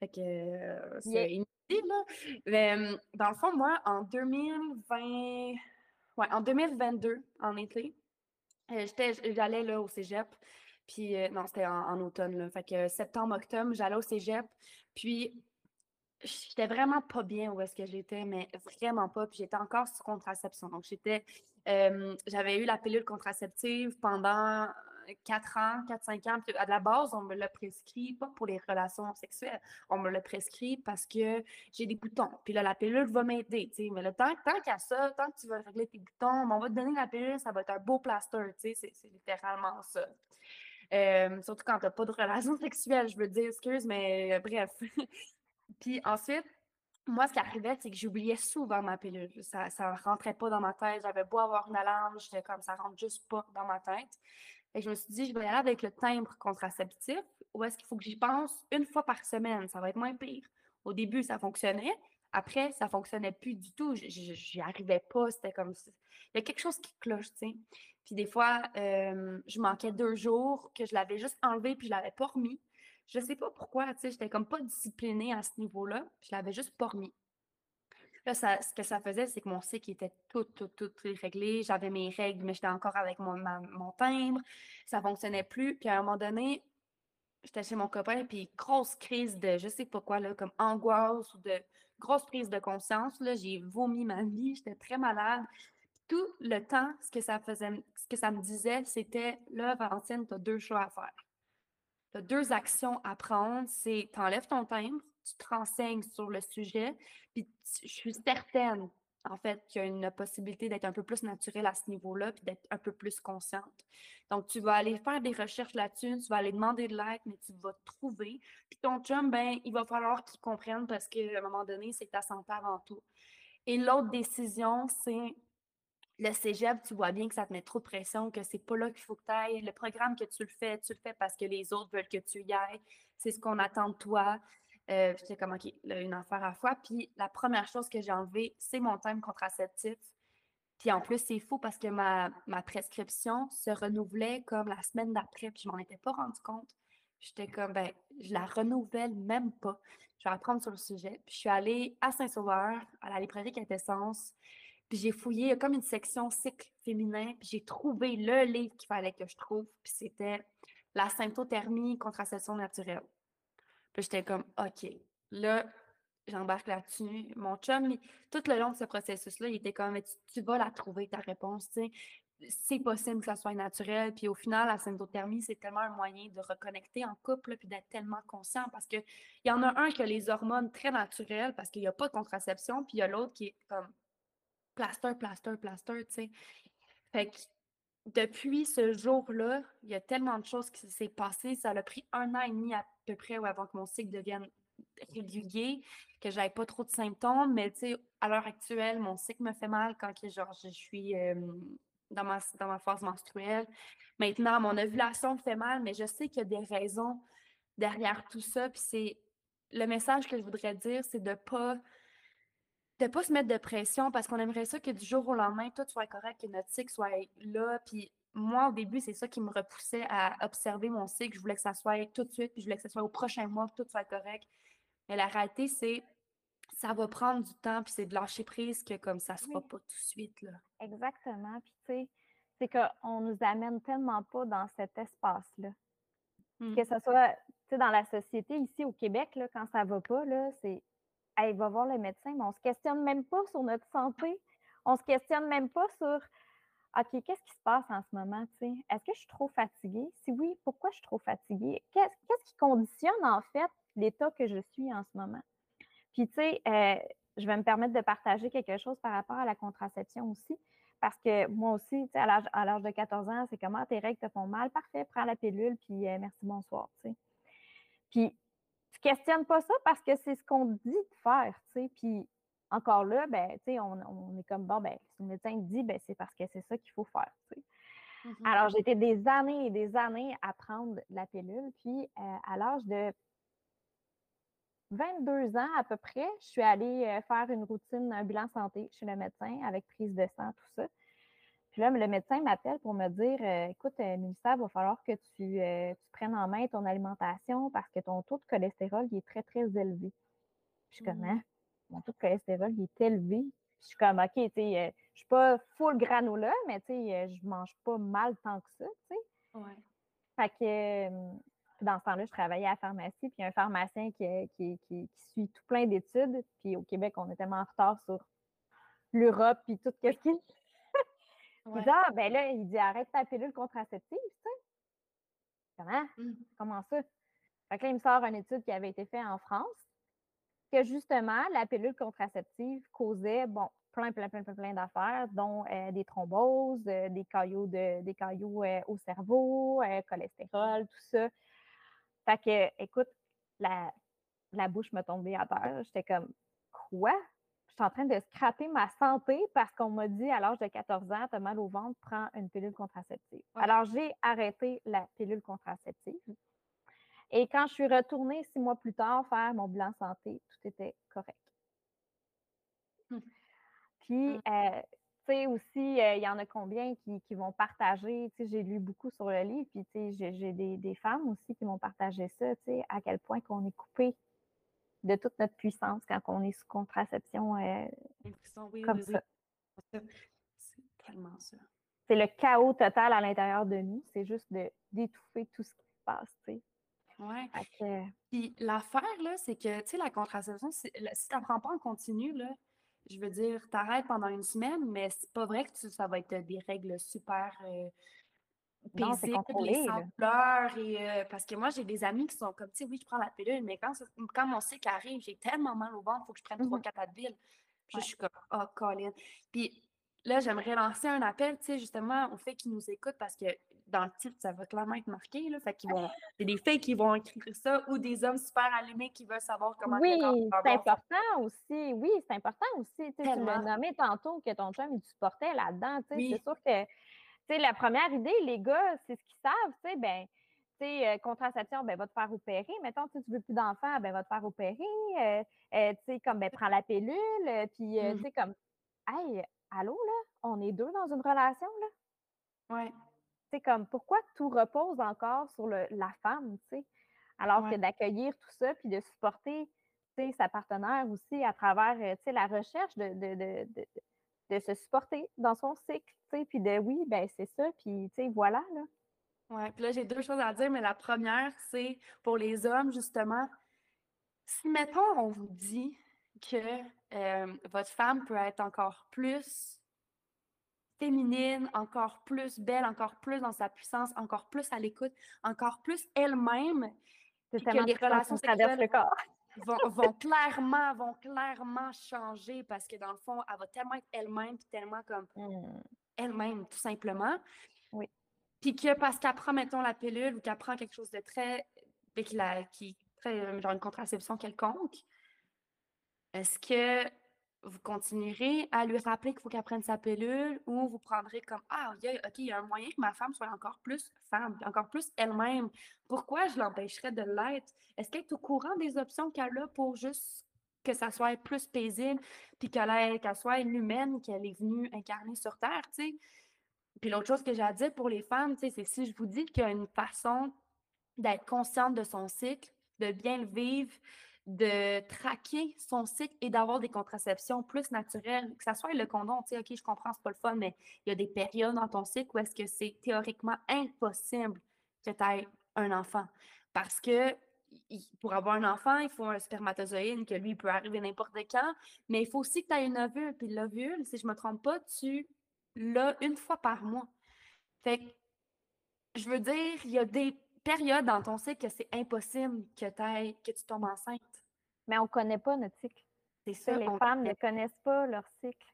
Fait que euh, c'est inutile, là. Mais, euh, dans le fond, moi, en 2020, ouais, en 2022, en été, euh, j'allais là au cégep. Puis, non, c'était en, automne, là. Fait que septembre, octobre, j'allais au cégep. Puis, j'étais vraiment pas bien où est-ce que j'étais, mais vraiment pas. Puis, j'étais encore sous contraception. Donc, j'étais j'avais eu la pilule contraceptive pendant 4 ans, 4-5 ans. à la base, on me l'a prescrit, pas pour les relations sexuelles, on me l'a prescrit parce que j'ai des boutons. Puis là, la pilule va m'aider, Mais le temps, tant qu'à ça, tant que tu vas régler tes boutons, on va te donner la pilule, ça va être un beau plaster, c'est littéralement ça. surtout quand tu n'as pas de *laughs* relations sexuelles, je veux dire, excuse, mais euh, bref. *laughs* Puis ensuite, moi, ce qui arrivait, c'est que j'oubliais souvent ma pilule. Ça ne rentrait pas dans ma tête. J'avais beau avoir une alarme, j'étais comme ça rentre juste pas dans ma tête. Et je me suis dit, je vais aller avec le timbre contraceptif ou est-ce qu'il faut que j'y pense une fois par semaine? Ça va être moins pire. Au début, ça fonctionnait. Après, ça fonctionnait plus du tout. J'y arrivais pas. C'était comme Il y a quelque chose qui cloche, tu. Puis des fois, euh, je manquais deux jours, que je l'avais juste enlevé puis je l'avais pas remis. Je sais pas pourquoi, tu sais, j'étais comme pas disciplinée à ce niveau-là. Je l'avais juste pas remis. Là, ce que ça faisait, c'est que mon cycle était tout, tout, tout, réglé. J'avais mes règles, mais j'étais encore avec mon, mon timbre. Ça fonctionnait plus. Puis à un moment donné, j'étais chez mon copain, puis grosse crise de, je sais pas quoi, là, comme angoisse ou de grosse prise de conscience. Là, j'ai vomi ma vie, j'étais très malade. Tout le temps, ce que ça faisait, ce que ça me disait, c'était là, Valentine, tu as deux choix à faire tu as deux actions à prendre. C'est tu enlèves ton timbre, tu te renseignes sur le sujet, puis je suis certaine, en fait, qu'il y a une possibilité d'être un peu plus naturelle à ce niveau-là, puis d'être un peu plus consciente. Donc, tu vas aller faire des recherches là-dessus, tu vas aller demander de l'aide, mais tu vas trouver. Puis ton chum, ben, il va falloir qu'il comprenne parce qu'à un moment donné, c'est ta santé avant tout. Et l'autre décision, c'est le cégep, tu vois bien que ça te met trop de pression, que c'est pas là qu'il faut que tu ailles. Le programme que tu le fais, tu le fais parce que les autres veulent que tu y ailles. C'est ce qu'on attend de toi. Euh, J'étais comme, OK, une affaire à la fois. Puis la première chose que j'ai enlevée, c'est mon thème contraceptif. Puis en plus, c'est fou parce que ma, ma, prescription se renouvelait comme la semaine d'après, puis je m'en étais pas rendu compte. J'étais comme, ben, je la renouvelle même pas. Je vais apprendre sur le sujet. Puis je suis allée à Saint-Sauveur, à la librairie Quintessence. J'ai fouillé, comme une section cycle féminin, puis j'ai trouvé le livre qu'il fallait que je trouve, puis c'était La symptothermie, contraception naturelle. Puis j'étais comme, OK, là, j'embarque là-dessus. Mon chum, tout le long de ce processus-là, il était comme, tu, tu, vas la trouver, ta réponse, tu sais. C'est possible que ça soit naturel. Puis au final, la symptothermie, c'est tellement un moyen de reconnecter en couple, puis d'être tellement conscient parce qu'il y en a un qui a les hormones très naturelles parce qu'il n'y a pas de contraception, puis il y a l'autre qui est comme plaster, plaster, plaster, tu sais. Fait que depuis ce jour-là, il y a tellement de choses qui s'est passé. Ça a pris un an et demi à peu près avant que mon cycle devienne régulier, que j'avais pas trop de symptômes, mais tu sais, à l'heure actuelle, mon cycle me fait mal quand genre, je suis dans, ma, dans ma phase menstruelle. Maintenant, mon ovulation me fait mal, mais je sais qu'il y a des raisons derrière tout ça. Puis c'est le message que je voudrais dire, c'est de pas de pas se mettre de pression parce qu'on aimerait ça que du jour au lendemain, tout soit correct, que notre cycle soit là. Puis moi, au début, c'est ça qui me repoussait à observer mon cycle. Je voulais que ça soit tout de suite, puis je voulais que ça soit au prochain mois, que tout soit correct. Mais la réalité, c'est ça va prendre du temps, puis c'est de lâcher prise que comme ça ne sera pas tout de suite. Là. Exactement. Puis tu sais, c'est qu'on nous amène tellement pas dans cet espace-là. Mmh. Que ce soit dans la société, ici au Québec, là, quand ça va pas, là, c'est hey, va voir le médecin, mais on ne se questionne même pas sur notre santé. On ne se questionne même pas sur OK, qu'est-ce qui se passe en ce moment? Est-ce que je suis trop fatiguée? Si oui, pourquoi je suis trop fatiguée? Qu'est-ce qui conditionne en fait l'état que je suis en ce moment? Puis, tu sais, euh, je vais me permettre de partager quelque chose par rapport à la contraception aussi. Parce que moi aussi, à l'âge de 14 ans, c'est comment tes règles te font mal? Parfait, prends la pilule, puis euh, merci, bonsoir. Puis, tu questionnes pas ça parce que c'est ce qu'on dit de faire. Puis, encore là, ben, on, est comme bon, ben, si le médecin dit, ben, c'est parce que c'est ça qu'il faut faire. Mm-hmm. Alors, j'ai été des années et des années à prendre la pilule. Puis, euh, à l'âge de 22 ans à peu près, je suis allée euh, faire une routine, un bilan santé chez le médecin avec prise de sang, tout ça. Puis là, le médecin m'appelle pour me dire euh, écoute, euh, il va falloir que tu, prennes en main ton alimentation parce que ton taux de cholestérol il est très, très élevé. je suis comme mmh. hein? Mon taux de cholestérol il est élevé. je suis comme OK, tu sais, je suis pas full granola, mais tu sais, je mange pas mal tant que ça, tu sais. Ouais. Fait que dans ce temps-là, je travaillais à la pharmacie, puis il y a un pharmacien qui, suit tout plein d'études. Puis au Québec, on est tellement en retard sur l'Europe, puis tout ce qui. Il dit, ah, ben là, il dit, arrête ta pilule contraceptive, tu sais. Comment? Mmh. Comment ça? Fait que là, il me sort une étude qui avait été faite en France, que justement, la pilule contraceptive causait, bon, plein, plein, plein, plein, plein d'affaires, dont euh, des thromboses, euh, des caillots, de, des caillots euh, au cerveau, cholestérol, tout ça. Fait que, écoute, la, la bouche me tombait à terre. J'étais comme, quoi? Je suis en train de scraper ma santé parce qu'on m'a dit à l'âge de 14 ans, tu as mal au ventre, prends une pilule contraceptive. Alors, j'ai arrêté la pilule contraceptive. Et quand je suis retournée six mois plus tard faire mon bilan santé, tout était correct. Hum. Puis, hum. Euh, tu sais, aussi, euh, il y en a combien qui, vont partager, tu sais, j'ai lu beaucoup sur le livre, puis tu sais, j'ai des, femmes aussi qui m'ont partagé ça, tu sais, à quel point qu'on est coupé de toute notre puissance quand on est sous contraception euh, comme ça. C'est tellement ça. C'est le chaos total à l'intérieur de nous, c'est juste d'étouffer tout ce qui se passe, tu sais. Ouais. Puis l'affaire, là, c'est que, tu sais, la contraception, si tu n'apprends pas en continu, là, je veux dire, t'arrêtes pendant une semaine, mais c'est pas vrai que ça va être des règles super euh, paisibles, les sans pleurs. Et, euh, parce que moi, j'ai des amis qui sont comme, tu sais, oui, je prends la pilule, mais quand, quand mon cycle arrive, j'ai tellement mal au ventre, il faut que je prenne trois, mmh quatre Advil. Puis je suis comme, oh, Colin. Puis là, j'aimerais lancer un appel, tu sais, justement, au fait qu'ils nous écoutent parce que dans le titre, ça va clairement être marqué. Là, fait qu'ils vont, *laughs* c'est des filles qui vont écrire ça ou des hommes super allumés qui veulent savoir comment Oui, c'est important aussi. Oui, c'est important aussi. Tu l'as nommé tantôt que ton chum, il supportait là-dedans. C'est sûr que tu la première idée, les gars, c'est ce qu'ils savent. Tu sais, ben, tu sais, euh, contraception, ben, va te faire opérer. Mettons, tu veux plus d'enfants, ben, va te faire opérer. Euh, euh, tu sais, comme, ben, prends la pilule. Puis, tu mmh. sais, comme, hey, allô, là, on est deux dans une relation, là? Ouais c'est comme pourquoi tout repose encore sur la femme, tu sais, alors que d'accueillir tout ça puis de supporter sa partenaire aussi à travers la recherche de, de, se supporter dans son cycle, puis de oui, ben c'est ça, puis voilà. Là. Oui, puis là, j'ai deux choses à dire, mais la première, c'est pour les hommes, justement, si, mettons, on vous dit que euh, votre femme peut être encore plus féminine, encore plus belle, encore plus dans sa puissance, encore plus à l'écoute, encore plus elle-même. Que les relations sexuelles le corps. Vont, clairement, vont clairement changer parce que dans le fond, elle va tellement être elle-même, puis tellement comme mmh. elle-même, tout simplement. Oui. Puis que parce qu'elle prend, mettons, la pilule ou qu'elle prend quelque chose de très. Ben, qui, qui très, genre une contraception quelconque, est-ce que vous continuerez à lui rappeler qu'il faut qu'elle prenne sa pilule ou vous prendrez comme Ah, OK, il y a un moyen que ma femme soit encore plus femme, encore plus elle-même. Pourquoi je l'empêcherais de l'être? Est-ce qu'elle est au courant des options qu'elle a pour juste que ça soit plus paisible, puis qu'elle soit une humaine, qu'elle est venue incarner sur Terre? Puis l'autre chose que j'ai à dire pour les femmes, tu sais, c'est si je vous dis qu'il y a une façon d'être consciente de son cycle, de bien le vivre, de traquer son cycle et d'avoir des contraceptions plus naturelles, que ça soit le condom, tu sais, OK, je comprends, c'est pas le fun, mais il y a des périodes dans ton cycle où est-ce que c'est théoriquement impossible que tu aies un enfant. Parce que pour avoir un enfant, il faut un spermatozoïde que lui peut arriver n'importe quand, mais il faut aussi que tu aies une ovule. Puis l'ovule, si je me trompe pas, tu l'as une fois par mois. Fait que, je veux dire, il y a des période dans ton cycle que c'est impossible que, que tu tombes enceinte. Mais on ne connaît pas notre cycle. C'est ça. Les femmes ne connaissent pas leur cycle.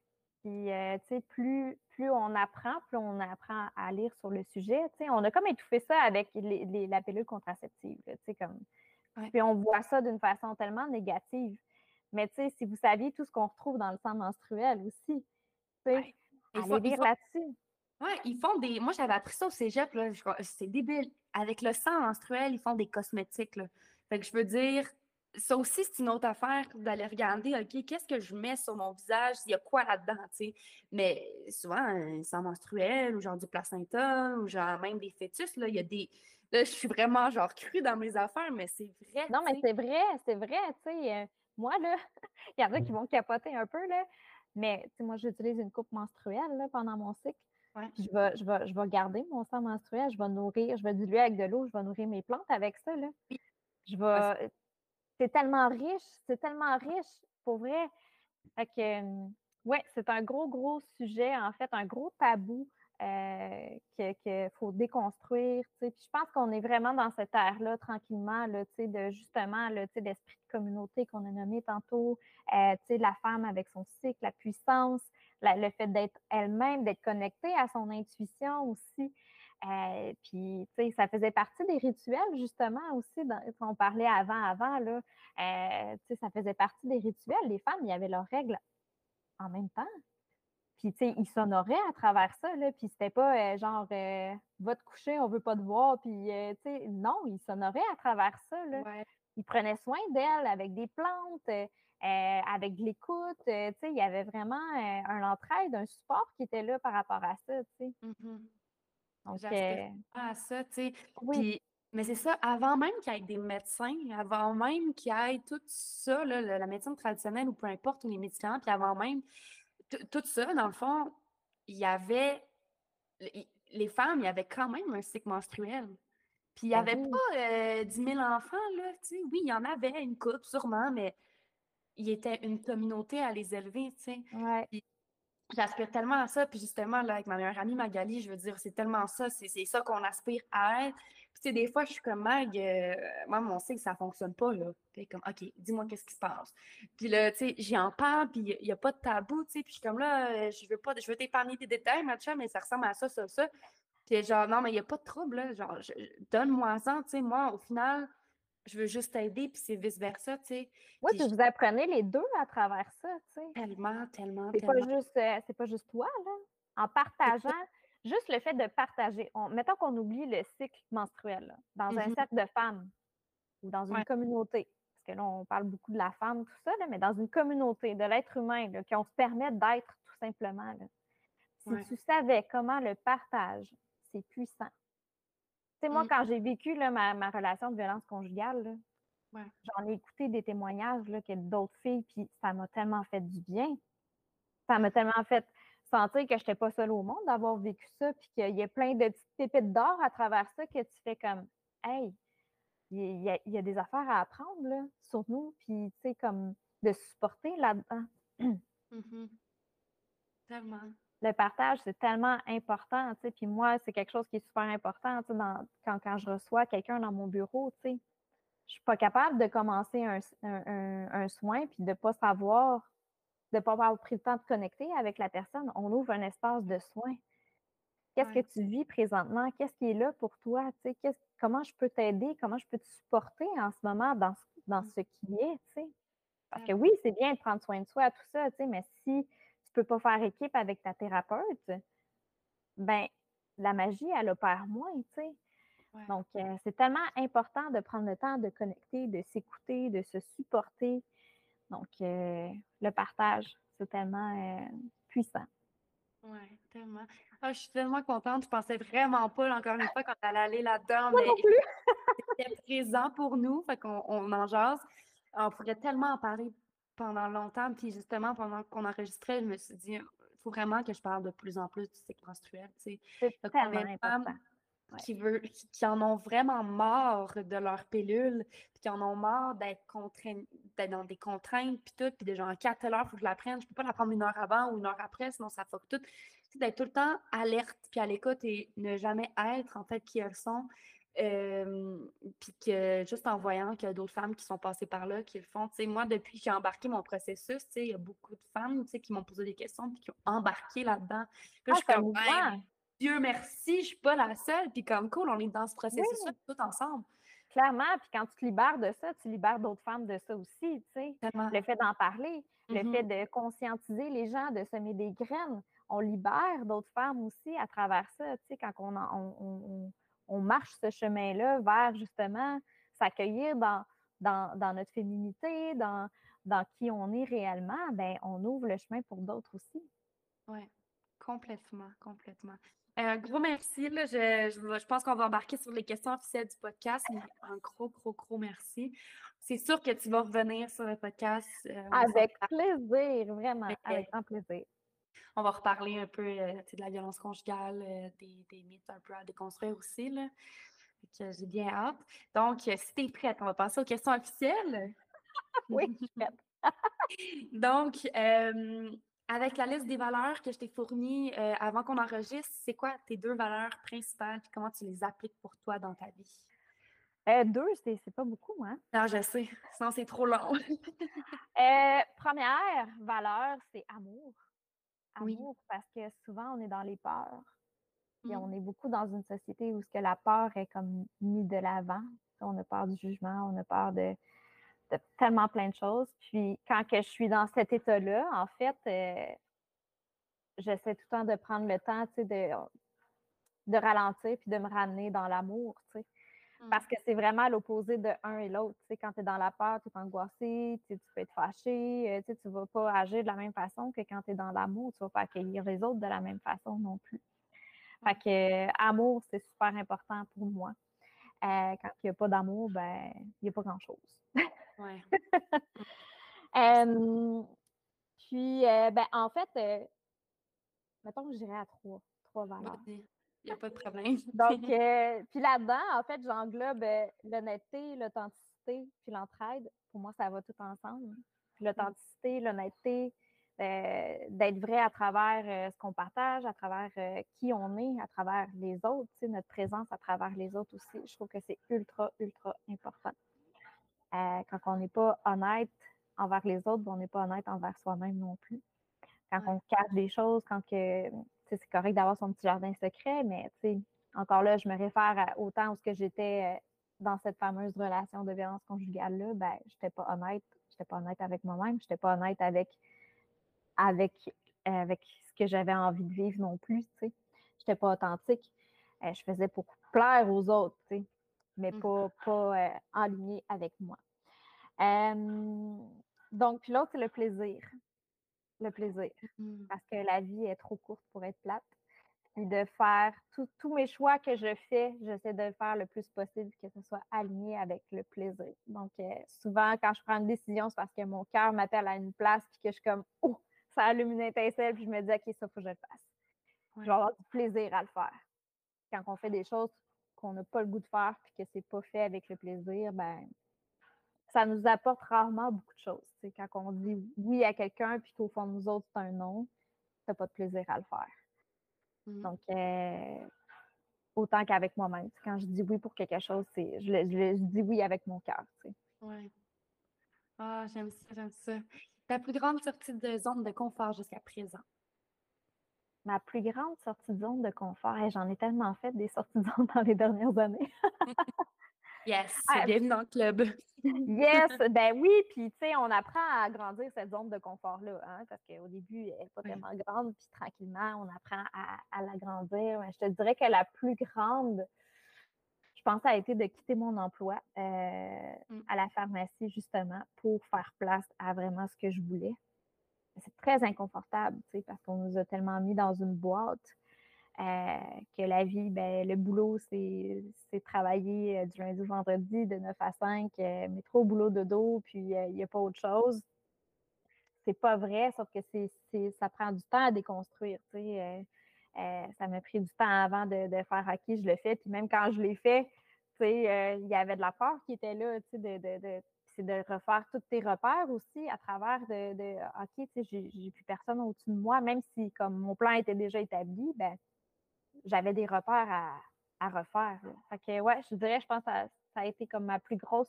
Puis, euh, tu sais, plus, plus on apprend, plus on apprend à lire sur le sujet. Tu sais, on a comme étouffé ça avec les, la pilule contraceptive. Tu sais, comme... Puis on voit ça d'une façon tellement négative. Mais tu sais, si vous saviez tout ce qu'on retrouve dans le sang menstruel aussi, tu sais, allez lire là-dessus. Oui, ils font des. Moi, j'avais appris ça au cégep, là. C'est débile. Avec le sang menstruel, ils font des cosmétiques, là. Fait que je veux dire, ça aussi, c'est une autre affaire d'aller regarder, OK, qu'est-ce que je mets sur mon visage? Il y a quoi là-dedans, tu sais? Mais souvent, un sang menstruel, ou genre du placenta, ou genre même des fœtus, là, il y a des. Là, je suis vraiment, genre, crue dans mes affaires, mais c'est vrai. Non, mais c'est vrai, c'est vrai, tu sais. Euh, moi, là, *laughs* il y en a qui vont capoter un peu, là. Mais, tu sais, moi, j'utilise une coupe menstruelle, là, pendant mon cycle. Je, vais, je, vais, je vais garder mon sang menstruel, je vais nourrir, je vais diluer avec de l'eau, je vais nourrir mes plantes avec ça. Là. Je vais. C'est tellement riche, c'est tellement riche, pour vrai. Que, ouais, c'est un gros, gros sujet, en fait, un gros tabou euh, qu'il faut déconstruire. Puis je pense qu'on est vraiment dans cette ère-là, tranquillement, là, de justement l'esprit de communauté qu'on a nommé tantôt, euh, la femme avec son cycle, la puissance, le fait d'être elle-même, d'être connectée à son intuition aussi. Euh, puis, tu sais, ça faisait partie des rituels, justement, aussi, dans, on parlait avant, avant, là, euh, tu sais, ça faisait partie des rituels. Les femmes, il y avait leurs règles en même temps. Puis, tu sais, ils s'honoraient à travers ça, là, puis c'était pas euh, genre, va te coucher, on veut pas te voir, puis, tu sais, non, ils s'honoraient à travers ça, là. Ils prenaient soin d'elle avec des plantes, euh, avec l'écoute, euh, tu sais, il y avait vraiment euh, un entraide, un support qui était là par rapport à ça, tu sais. Donc, à ça, tu sais. Oui. mais c'est ça, avant même qu'il y ait des médecins, avant même qu'il y ait tout ça, là, la médecine traditionnelle ou peu importe, ou les médicaments, puis avant même tout ça, dans le fond, il y avait, les femmes, il y avait quand même un cycle menstruel. Puis il n'y ben avait pas 10 000 enfants, là, tu sais. Oui, il y en avait une coupe, sûrement, mais il était une communauté à les élever, tu sais. Ouais. J'aspire tellement à ça, puis justement, là, avec ma meilleure amie Magali, je veux dire, c'est tellement ça, c'est ça qu'on aspire à être. Puis, tu sais, des fois, je suis comme Mag, euh, moi, on sait que ça fonctionne pas, là. Puis, comme, OK, dis-moi qu'est-ce qui se passe. Puis là, tu sais, j'y en parle, puis il n'y a, pas de tabou, tu sais. Puis, je suis comme là, euh, je veux pas, je veux t'épargner des détails, machin, mais ça ressemble à ça, ça, ça. Puis, genre, non, mais il n'y a pas de trouble, là. Genre, donne-moi ça, tu sais. Moi, au final, je veux juste t'aider, puis c'est vice-versa, tu sais. Oui, puis vous apprenez les deux à travers ça, tu sais. Tellement, tellement, c'est Pas juste, euh, c'est pas juste toi, là. En partageant, *laughs* juste le fait de partager. mettons qu'on oublie le cycle menstruel, dans un mm-hmm. cercle de femmes ou dans une communauté. Parce que là, on parle beaucoup de la femme, tout ça, là, mais dans une communauté, de l'être humain, qu'on se permet d'être tout simplement. Là. Si tu savais comment le partage, c'est puissant sais, moi, mmh. quand j'ai vécu là, ma, relation de violence conjugale, j'en ai écouté des témoignages là, que d'autres filles, puis ça m'a tellement fait du bien. Ça m'a tellement fait sentir que je n'étais pas seule au monde d'avoir vécu ça, puis qu'il y a plein de petites pépites d'or à travers ça que tu fais comme Hey, il y, a, des affaires à apprendre là, sur nous, puis tu sais, comme de supporter là-dedans. *clears throat* Mmh tellement le partage, c'est tellement important, tu sais. Puis moi, c'est quelque chose qui est super important, tu sais, quand, quand je reçois quelqu'un dans mon bureau, tu sais. Je suis pas capable de commencer un, un, soin puis de pas savoir, de pas avoir pris le temps de connecter avec la personne. On ouvre un espace de soins. Qu'est-ce que tu vis présentement? Qu'est-ce qui est là pour toi? Tu sais, comment je peux t'aider? Comment je peux te supporter en ce moment dans, dans mmh. ce qui est, tu sais? Parce que oui, c'est bien de prendre soin de soi, tout ça, tu sais, mais si tu ne peux pas faire équipe avec ta thérapeute, ben la magie, elle opère moins, tu sais. Donc, euh, c'est tellement important de prendre le temps de connecter, de s'écouter, de se supporter. Donc, euh, le partage, c'est tellement euh, puissant. Oui, tellement. Ah, je suis tellement contente. Je pensais vraiment pas, encore une fois, elle allait aller là-dedans, mais *laughs* c'était présent pour nous. Fait qu'on on en jase. On pourrait tellement en parler pendant longtemps. Puis justement, pendant qu'on enregistrait, je me suis dit, il faut vraiment que je parle de plus en plus du cycle menstruel. C'est tellement important qui, veut, qui, en ont vraiment marre de leur pilule, puis qui en ont marre d'être d'être dans des contraintes, puis tout, puis déjà en quatre heures, il faut que je la prenne. Je peux pas la prendre une heure avant ou une heure après, sinon ça fuck tout. D'être tout le temps alerte, puis à l'écoute et ne jamais être en fait qui elles sont. Puis que juste en voyant qu'il y a d'autres femmes qui sont passées par là, qui le font. Tu sais, moi, depuis que j'ai embarqué mon processus, tu sais, il y a beaucoup de femmes tu sais, qui m'ont posé des questions puis qui ont embarqué là-dedans. Puis ah, je suis Dieu merci, je suis pas la seule. Puis comme cool, on est dans ce processus-là tout ensemble. Clairement, puis quand tu te libères de ça, tu libères d'autres femmes de ça aussi, tu sais. Le fait d'en parler, le fait mm-hmm. de conscientiser les gens, de semer des graines, on libère d'autres femmes aussi à travers ça, tu sais, quand on, on, marche ce chemin-là vers justement s'accueillir dans, dans, notre féminité, dans, dans qui on est réellement, ben on ouvre le chemin pour d'autres aussi. Oui, complètement, complètement. Un gros merci. Je, pense qu'on va embarquer sur les questions officielles du podcast. un gros, gros, gros merci. C'est sûr que tu vas revenir sur le podcast. Euh, avec plaisir, vraiment, avec grand plaisir. On va reparler un peu euh, de la violence conjugale, euh, des, mythes un peu à déconstruire aussi. J'ai bien hâte. Donc, si tu es prête, on va passer aux questions officielles. *laughs* oui, je suis prête. *laughs* Donc, avec la liste des valeurs que je t'ai fournies euh, avant qu'on enregistre, c'est quoi tes deux valeurs principales et comment tu les appliques pour toi dans ta vie? Euh, deux, c'est pas beaucoup, hein? Non, je sais. Sinon, c'est trop long. *laughs* Euh, première valeur, c'est amour. Amour, parce que souvent, on est dans les peurs. Et mmh. on est beaucoup dans une société où ce que la peur est comme mise de l'avant. On a peur du jugement, on a peur de, tellement plein de choses. Puis quand que je suis dans cet état-là, en fait, euh, j'essaie tout le temps de prendre le temps, tu sais, de, de ralentir puis de me ramener dans l'amour, tu sais. Parce que c'est vraiment l'opposé de un et l'autre. Tu sais, quand tu es dans la peur, tu es angoissé, tu, peux être fâché, euh, tu ne vas pas agir de la même façon que quand tu es dans l'amour. Tu ne vas pas accueillir les autres de la même façon non plus. Fait que euh, amour, c'est super important pour moi. quand il n'y a pas d'amour, ben, il n'y a pas grand-chose. Ouais. *laughs* puis, euh, ben, en fait, euh, mettons que j'irais à trois, trois valeurs. Il n'y a pas de problème. *laughs* Donc, *laughs* euh, puis là-dedans, en fait, j'englobe l'honnêteté, l'authenticité, puis l'entraide. Pour moi, ça va tout ensemble. Puis l'authenticité, l'honnêteté, d'être vrai à travers ce qu'on partage, à travers qui on est, à travers les autres, notre présence à travers les autres aussi. Je trouve que c'est ultra, ultra important. Euh, quand on n'est pas honnête envers les autres, ben, on n'est pas honnête envers soi-même non plus. Quand on cache des choses, quand que c'est correct d'avoir son petit jardin secret, mais encore là, je me réfère autant où ce que j'étais euh, dans cette fameuse relation de violence conjugale-là, ben, je n'étais pas honnête. Je n'étais pas honnête avec moi-même, je n'étais pas honnête avec, avec, avec ce que j'avais envie de vivre non plus. Je n'étais pas authentique. Euh, je faisais pour plaire aux autres. mais mmh. pas, pas euh, en ligne avec moi. donc, puis l'autre, c'est le plaisir. Le plaisir. Mmh. Parce que la vie est trop courte pour être plate. Puis de faire tous mes choix que je fais, j'essaie de le faire le plus possible, que ce soit aligné avec le plaisir. Donc, euh, souvent, quand je prends une décision, c'est parce que mon cœur m'appelle à une place, puis que je suis comme, oh, ça allume une étincelle, puis je me dis, OK, ça, faut que je le fasse. Je vais avoir du plaisir à le faire. Quand on fait des choses qu'on n'a pas le goût de faire puis que c'est pas fait avec le plaisir, ben ça nous apporte rarement beaucoup de choses. C'est quand on dit oui à quelqu'un puis qu'au fond de nous autres, c'est un non, tu pas de plaisir à le faire. Mmh. Donc, euh, autant qu'avec moi-même. Quand je dis oui pour quelque chose, c'est je, je, dis oui avec mon cœur. Oui. Ah, j'aime ça, j'aime ça. Ta plus grande sortie de zone de confort jusqu'à présent? ma plus grande sortie de zone de confort, et j'en ai tellement fait des sorties de zone *laughs* dans les dernières années. *laughs* Yes, c'est bienvenue dans le club. *laughs* yes, ben oui, puis tu sais, on apprend à agrandir cette zone de confort-là, hein, parce qu'au début, elle n'est pas tellement grande, puis tranquillement, on apprend à, l'agrandir. Je te dirais que la plus grande, je pense, a été de quitter mon emploi euh, mm. à la pharmacie, justement, pour faire place à vraiment ce que je voulais. C'est très inconfortable, tu sais, parce qu'on nous a tellement mis dans une boîte. Euh, que la vie, ben, le boulot, c'est travailler euh, du lundi au vendredi de 9 à 5, euh, métro, boulot, de dos, puis il n'y a pas autre chose. C'est pas vrai, sauf que ça prend du temps à déconstruire. ça m'a pris du temps avant de, faire qui je le fais. Puis même quand je l'ai fait, il y avait de la peur qui était là, de, de, c'est de refaire tous tes repères aussi à travers de, de OK, j'ai plus personne au-dessus de moi, même si comme mon plan était déjà établi, ben j'avais des repères à, refaire. Fait que, ouais, je dirais, je pense que ça, a été comme ma plus grosse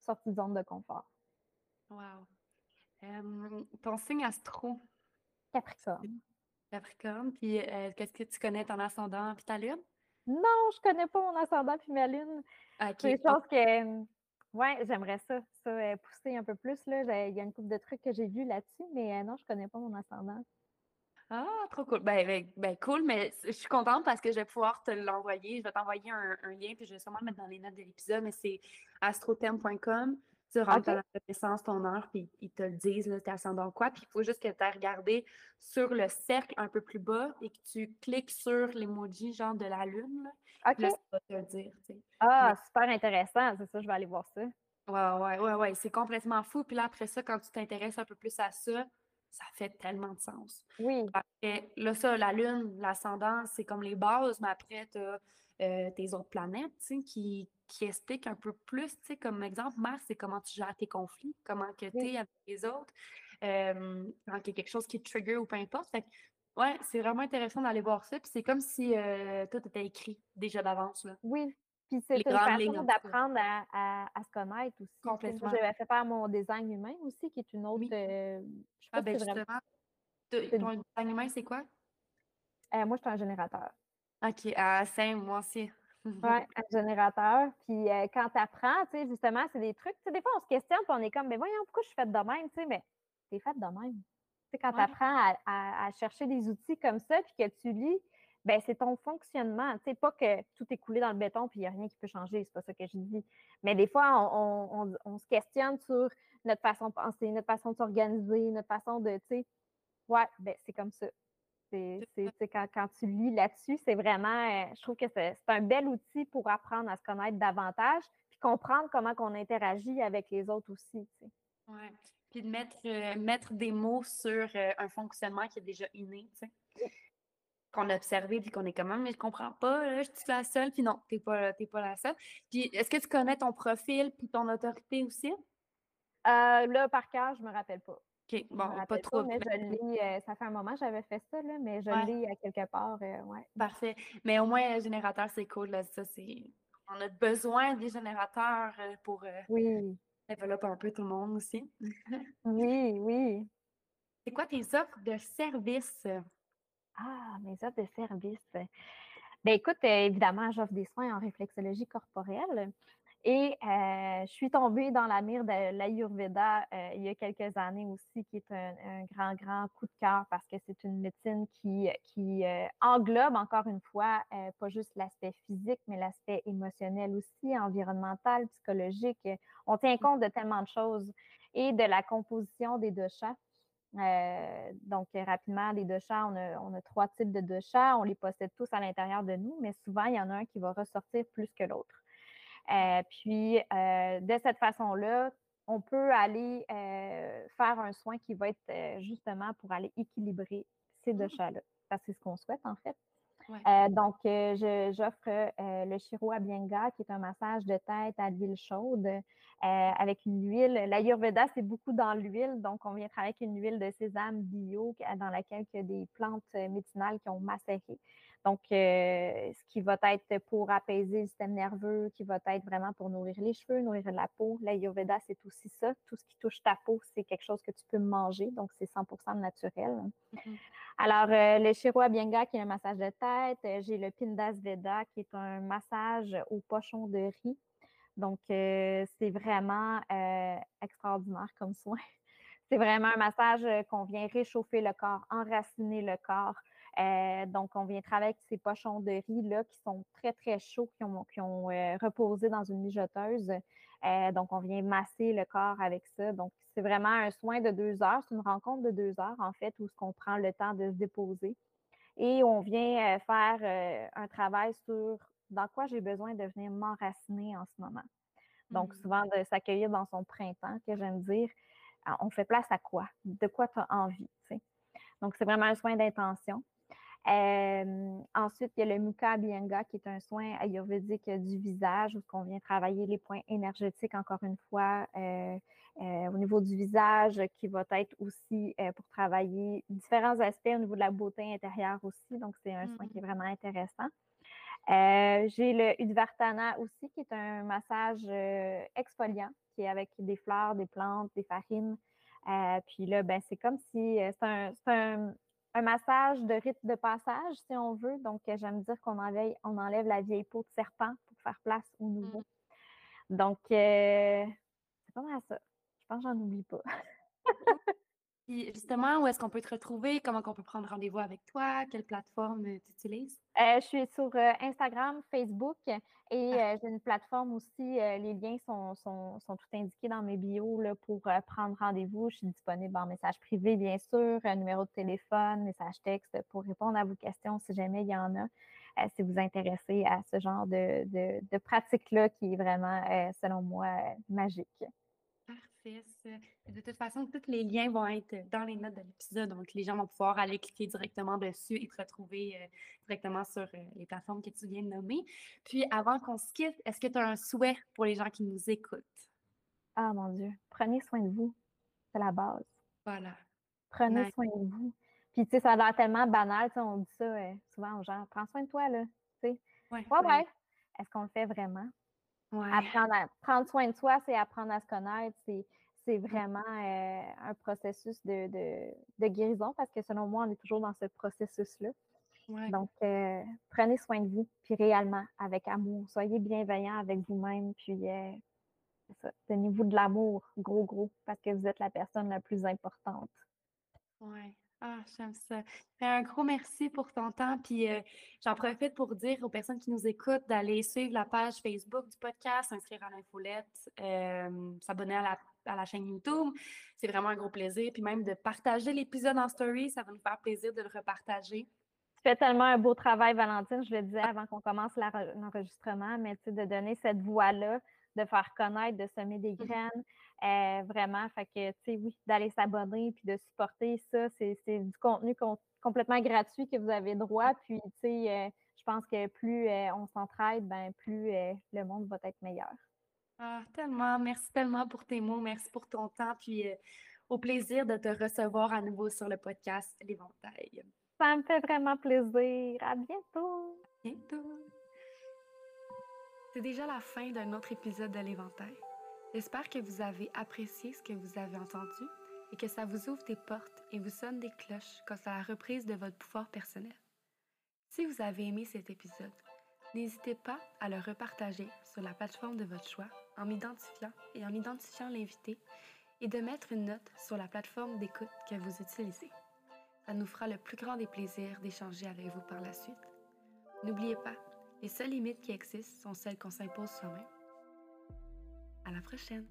sortie de zone de confort. Wow. ton signe astro? Capricorne. Capricorne. Puis, euh, qu'est-ce que tu connais ton ascendant puis ta lune? Non, je connais pas mon ascendant puis ma lune. C'est une chose que, ouais, j'aimerais ça, ça euh, pousser un peu plus. Là. Il y a une couple de trucs que j'ai vus là-dessus, mais euh, non, je connais pas mon ascendant. Ah, trop cool. Ben, ben, ben, cool, mais je suis contente parce que je vais pouvoir te l'envoyer. Je vais t'envoyer un, lien, puis je vais sûrement le mettre dans les notes de l'épisode, mais c'est astrotherm.com. Tu rentres dans la connaissance ton heure, puis ils te le disent, là, t'es ascendant quoi. Puis il faut juste que tu aies regardé sur le cercle un peu plus bas et que tu cliques sur l'emoji genre de la lune. Là, OK. Là, ça va te le dire. Ah, super intéressant. C'est ça, je vais aller voir ça. Ouais, ouais, ouais, ouais. C'est complètement fou. Puis là, après ça, quand tu t'intéresses un peu plus à ça, ça fait tellement de sens. Oui. là, ça, la Lune, l'ascendant, c'est comme les bases, mais après, tu as euh, tes autres planètes qui, qui expliquent un peu plus. Comme exemple, Mars, c'est comment tu gères tes conflits, comment tu es avec les autres, euh, quand il y a quelque chose qui te trigger ou peu importe. Fait ouais, c'est vraiment intéressant d'aller voir ça. Puis c'est comme si euh, tout était écrit déjà d'avance. Oui, puis c'est une façon d'apprendre à, à, se connaître aussi. Complètement. J'avais fait faire mon design humain aussi, qui est une autre. Euh, je sais ah, ben justement, ton design humain, c'est quoi? Euh, moi, je suis un générateur. OK, à ah, moi aussi. oui, *laughs* un générateur. Puis euh, quand tu apprends, tu sais, justement, c'est des trucs. Tu sais, des fois, on se questionne, puis on est comme, mais voyons, pourquoi je suis faite de même, tu sais, mais t'es faite de même. Tu sais, quand tu apprends à, à, chercher des outils comme ça, puis que tu lis, ben c'est ton fonctionnement. Tu sais, pas que tout est coulé dans le béton puis il n'y a rien qui peut changer, c'est pas ça que je dis. Mais des fois, on, se questionne sur notre façon de penser, notre façon de s'organiser, notre façon de, tu sais, ouais, ben c'est comme ça. C'est, quand, quand, tu lis là-dessus, c'est vraiment, euh, je trouve que c'est, un bel outil pour apprendre à se connaître davantage, puis comprendre comment on interagit avec les autres aussi. Tu sais. Oui. Puis de mettre, euh, mettre des mots sur euh, un fonctionnement qui est déjà inné. Tu sais qu'on a observé puis qu'on est comme mais je comprends pas, là, je suis la seule, puis non, t'es pas, pas la seule. Puis est-ce que tu connais ton profil puis ton autorité aussi? Euh, là, par cœur, je me rappelle pas. OK, bon, pas trop. mais je lis, euh, ça fait un moment que j'avais fait ça, là, mais je lis à quelque part, euh, ouais. Parfait. Mais au moins, le générateur, c'est cool, là, ça, c'est... On a besoin des générateurs pour oui. développer un peu tout le monde aussi. *laughs* oui, oui. C'est quoi tes offres de service? Ah, mes offres de service. Ben écoute, euh, évidemment, j'offre des soins en réflexologie corporelle. Et euh, je suis tombée dans la mire de l'Ayurveda euh, il y a quelques années aussi, qui est un, grand, grand coup de cœur parce que c'est une médecine qui, qui englobe, encore une fois, pas juste l'aspect physique, mais l'aspect émotionnel aussi, environnemental, psychologique. On tient compte de tellement de choses et de la composition des doshas. Euh, donc, rapidement, les deux chats, on a, trois types de deux chats. On les possède tous à l'intérieur de nous, mais souvent, il y en a un qui va ressortir plus que l'autre. Euh, puis, euh, de cette façon-là, on peut aller faire un soin qui va être justement pour aller équilibrer ces deux mmh. chats-là. C'est ce qu'on souhaite, en fait. Euh, donc, euh, j'offre euh, le Shiro Abhyanga, qui est un massage de tête à l'huile chaude avec une huile. L'Ayurveda, c'est beaucoup dans l'huile. Donc, on vient travailler avec une huile de sésame bio dans laquelle il y a des plantes médicinales qui ont macéré. Donc, ce qui va être pour apaiser le système nerveux, qui va être vraiment pour nourrir les cheveux, nourrir la peau. L'Ayurveda, c'est aussi ça. Tout ce qui touche ta peau, c'est quelque chose que tu peux manger. Donc, c'est 100% naturel. Mm-hmm. Alors, le Shiro Abhyanga, qui est un massage de tête, euh, j'ai le Pindas Veda, qui est un massage au pochon de riz. Donc, c'est vraiment extraordinaire comme soin. *laughs* C'est vraiment un massage qu'on vient réchauffer le corps, enraciner le corps. donc, on vient travailler avec ces pochons de riz là, qui sont très, très chauds, qui ont, qui ont reposé dans une mijoteuse. donc, on vient masser le corps avec ça. Donc, c'est vraiment un soin de deux heures. C'est une rencontre de deux heures, en fait, où on prend le temps de se déposer. Et on vient faire un travail sur dans quoi j'ai besoin de venir m'enraciner en ce moment. Donc, mmh. souvent, de s'accueillir dans son printemps, que j'aime dire, ah, on fait place à quoi? De quoi tu as envie? Donc, c'est vraiment un soin d'intention. Ensuite, il y a le Mukha Abhyanga, qui est un soin ayurvédique du visage, où on vient travailler les points énergétiques, encore une fois, euh, euh, au niveau du visage, qui va être aussi euh, pour travailler différents aspects au niveau de la beauté intérieure aussi. Donc, c'est un soin qui est vraiment intéressant. J'ai le Udvartana aussi, qui est un massage exfoliant, qui est avec des fleurs, des plantes, des farines. puis là, ben, c'est comme si c'est un, un, massage de rite de passage, si on veut. Donc, j'aime dire qu'on enlève, on enlève la vieille peau de serpent pour faire place au nouveau. Mmh. Donc, c'est pas mal ça. Je pense que j'en oublie pas. Justement, où est-ce qu'on peut te retrouver? Comment on peut prendre rendez-vous avec toi? Quelle plateforme euh, tu utilises? Euh, je suis sur euh, Instagram, Facebook et j'ai une plateforme aussi. les liens sont, sont, sont, tout indiqués dans mes bios là, pour prendre rendez-vous. Je suis disponible en message privé, bien sûr, numéro de téléphone, message texte pour répondre à vos questions si jamais il y en a. si vous intéressez à ce genre de, de, de pratique-là qui est vraiment, selon moi, magique. De toute façon, tous les liens vont être dans les notes de l'épisode, donc les gens vont pouvoir aller cliquer directement dessus et te retrouver euh, directement sur euh, les plateformes que tu viens de nommer. Puis avant qu'on se quitte, est-ce que tu as un souhait pour les gens qui nous écoutent? Ah mon Dieu, prenez soin de vous. C'est la base. Voilà. Prenez soin de vous. Puis tu sais, ça a l'air tellement banal, on dit ça euh, souvent aux gens, prends soin de toi, là. Tu sais. Ouais, ouais. Est-ce qu'on le fait vraiment? Apprendre à prendre soin de soi, c'est apprendre à se connaître, c'est c'est vraiment euh, un processus de, guérison parce que selon moi, on est toujours dans ce processus-là. Donc, euh, prenez soin de vous, puis réellement, avec amour. Soyez bienveillant avec vous-même, puis euh, tenez-vous de l'amour, gros, gros, parce que vous êtes la personne la plus importante. Oui. Ah, j'aime ça. Un gros merci pour ton temps. Puis euh, j'en profite pour dire aux personnes qui nous écoutent d'aller suivre la page Facebook du podcast, s'inscrire à l'infolette, euh, s'abonner à la, à la, chaîne YouTube. C'est vraiment un gros plaisir. Puis même de partager l'épisode en story, ça va nous faire plaisir de le repartager. Tu fais tellement un beau travail, Valentine. Je le disais avant qu'on commence l'enregistrement, mais tu sais, de donner cette voix-là de faire connaître, de semer des mmh graines. Euh, vraiment, fait que, tu sais, oui, d'aller s'abonner puis de supporter ça, c'est du contenu complètement gratuit que vous avez droit. Puis, tu sais, euh, je pense que plus euh, on s'entraide, ben, plus le monde va être meilleur. Ah, tellement. Merci tellement pour tes mots. Merci pour ton temps. Puis, au plaisir de te recevoir à nouveau sur le podcast L'Éventail. Ça me fait vraiment plaisir. À bientôt. À bientôt. C'est déjà la fin d'un autre épisode de l'Éventail. J'espère que vous avez apprécié ce que vous avez entendu et que ça vous ouvre des portes et vous sonne des cloches quant à la reprise de votre pouvoir personnel. Si vous avez aimé cet épisode, n'hésitez pas à le repartager sur la plateforme de votre choix en m'identifiant et en identifiant l'invité et de mettre une note sur la plateforme d'écoute que vous utilisez. Ça nous fera le plus grand des plaisirs d'échanger avec vous par la suite. N'oubliez pas, les seules limites qui existent sont celles qu'on s'impose soi-même. À la prochaine.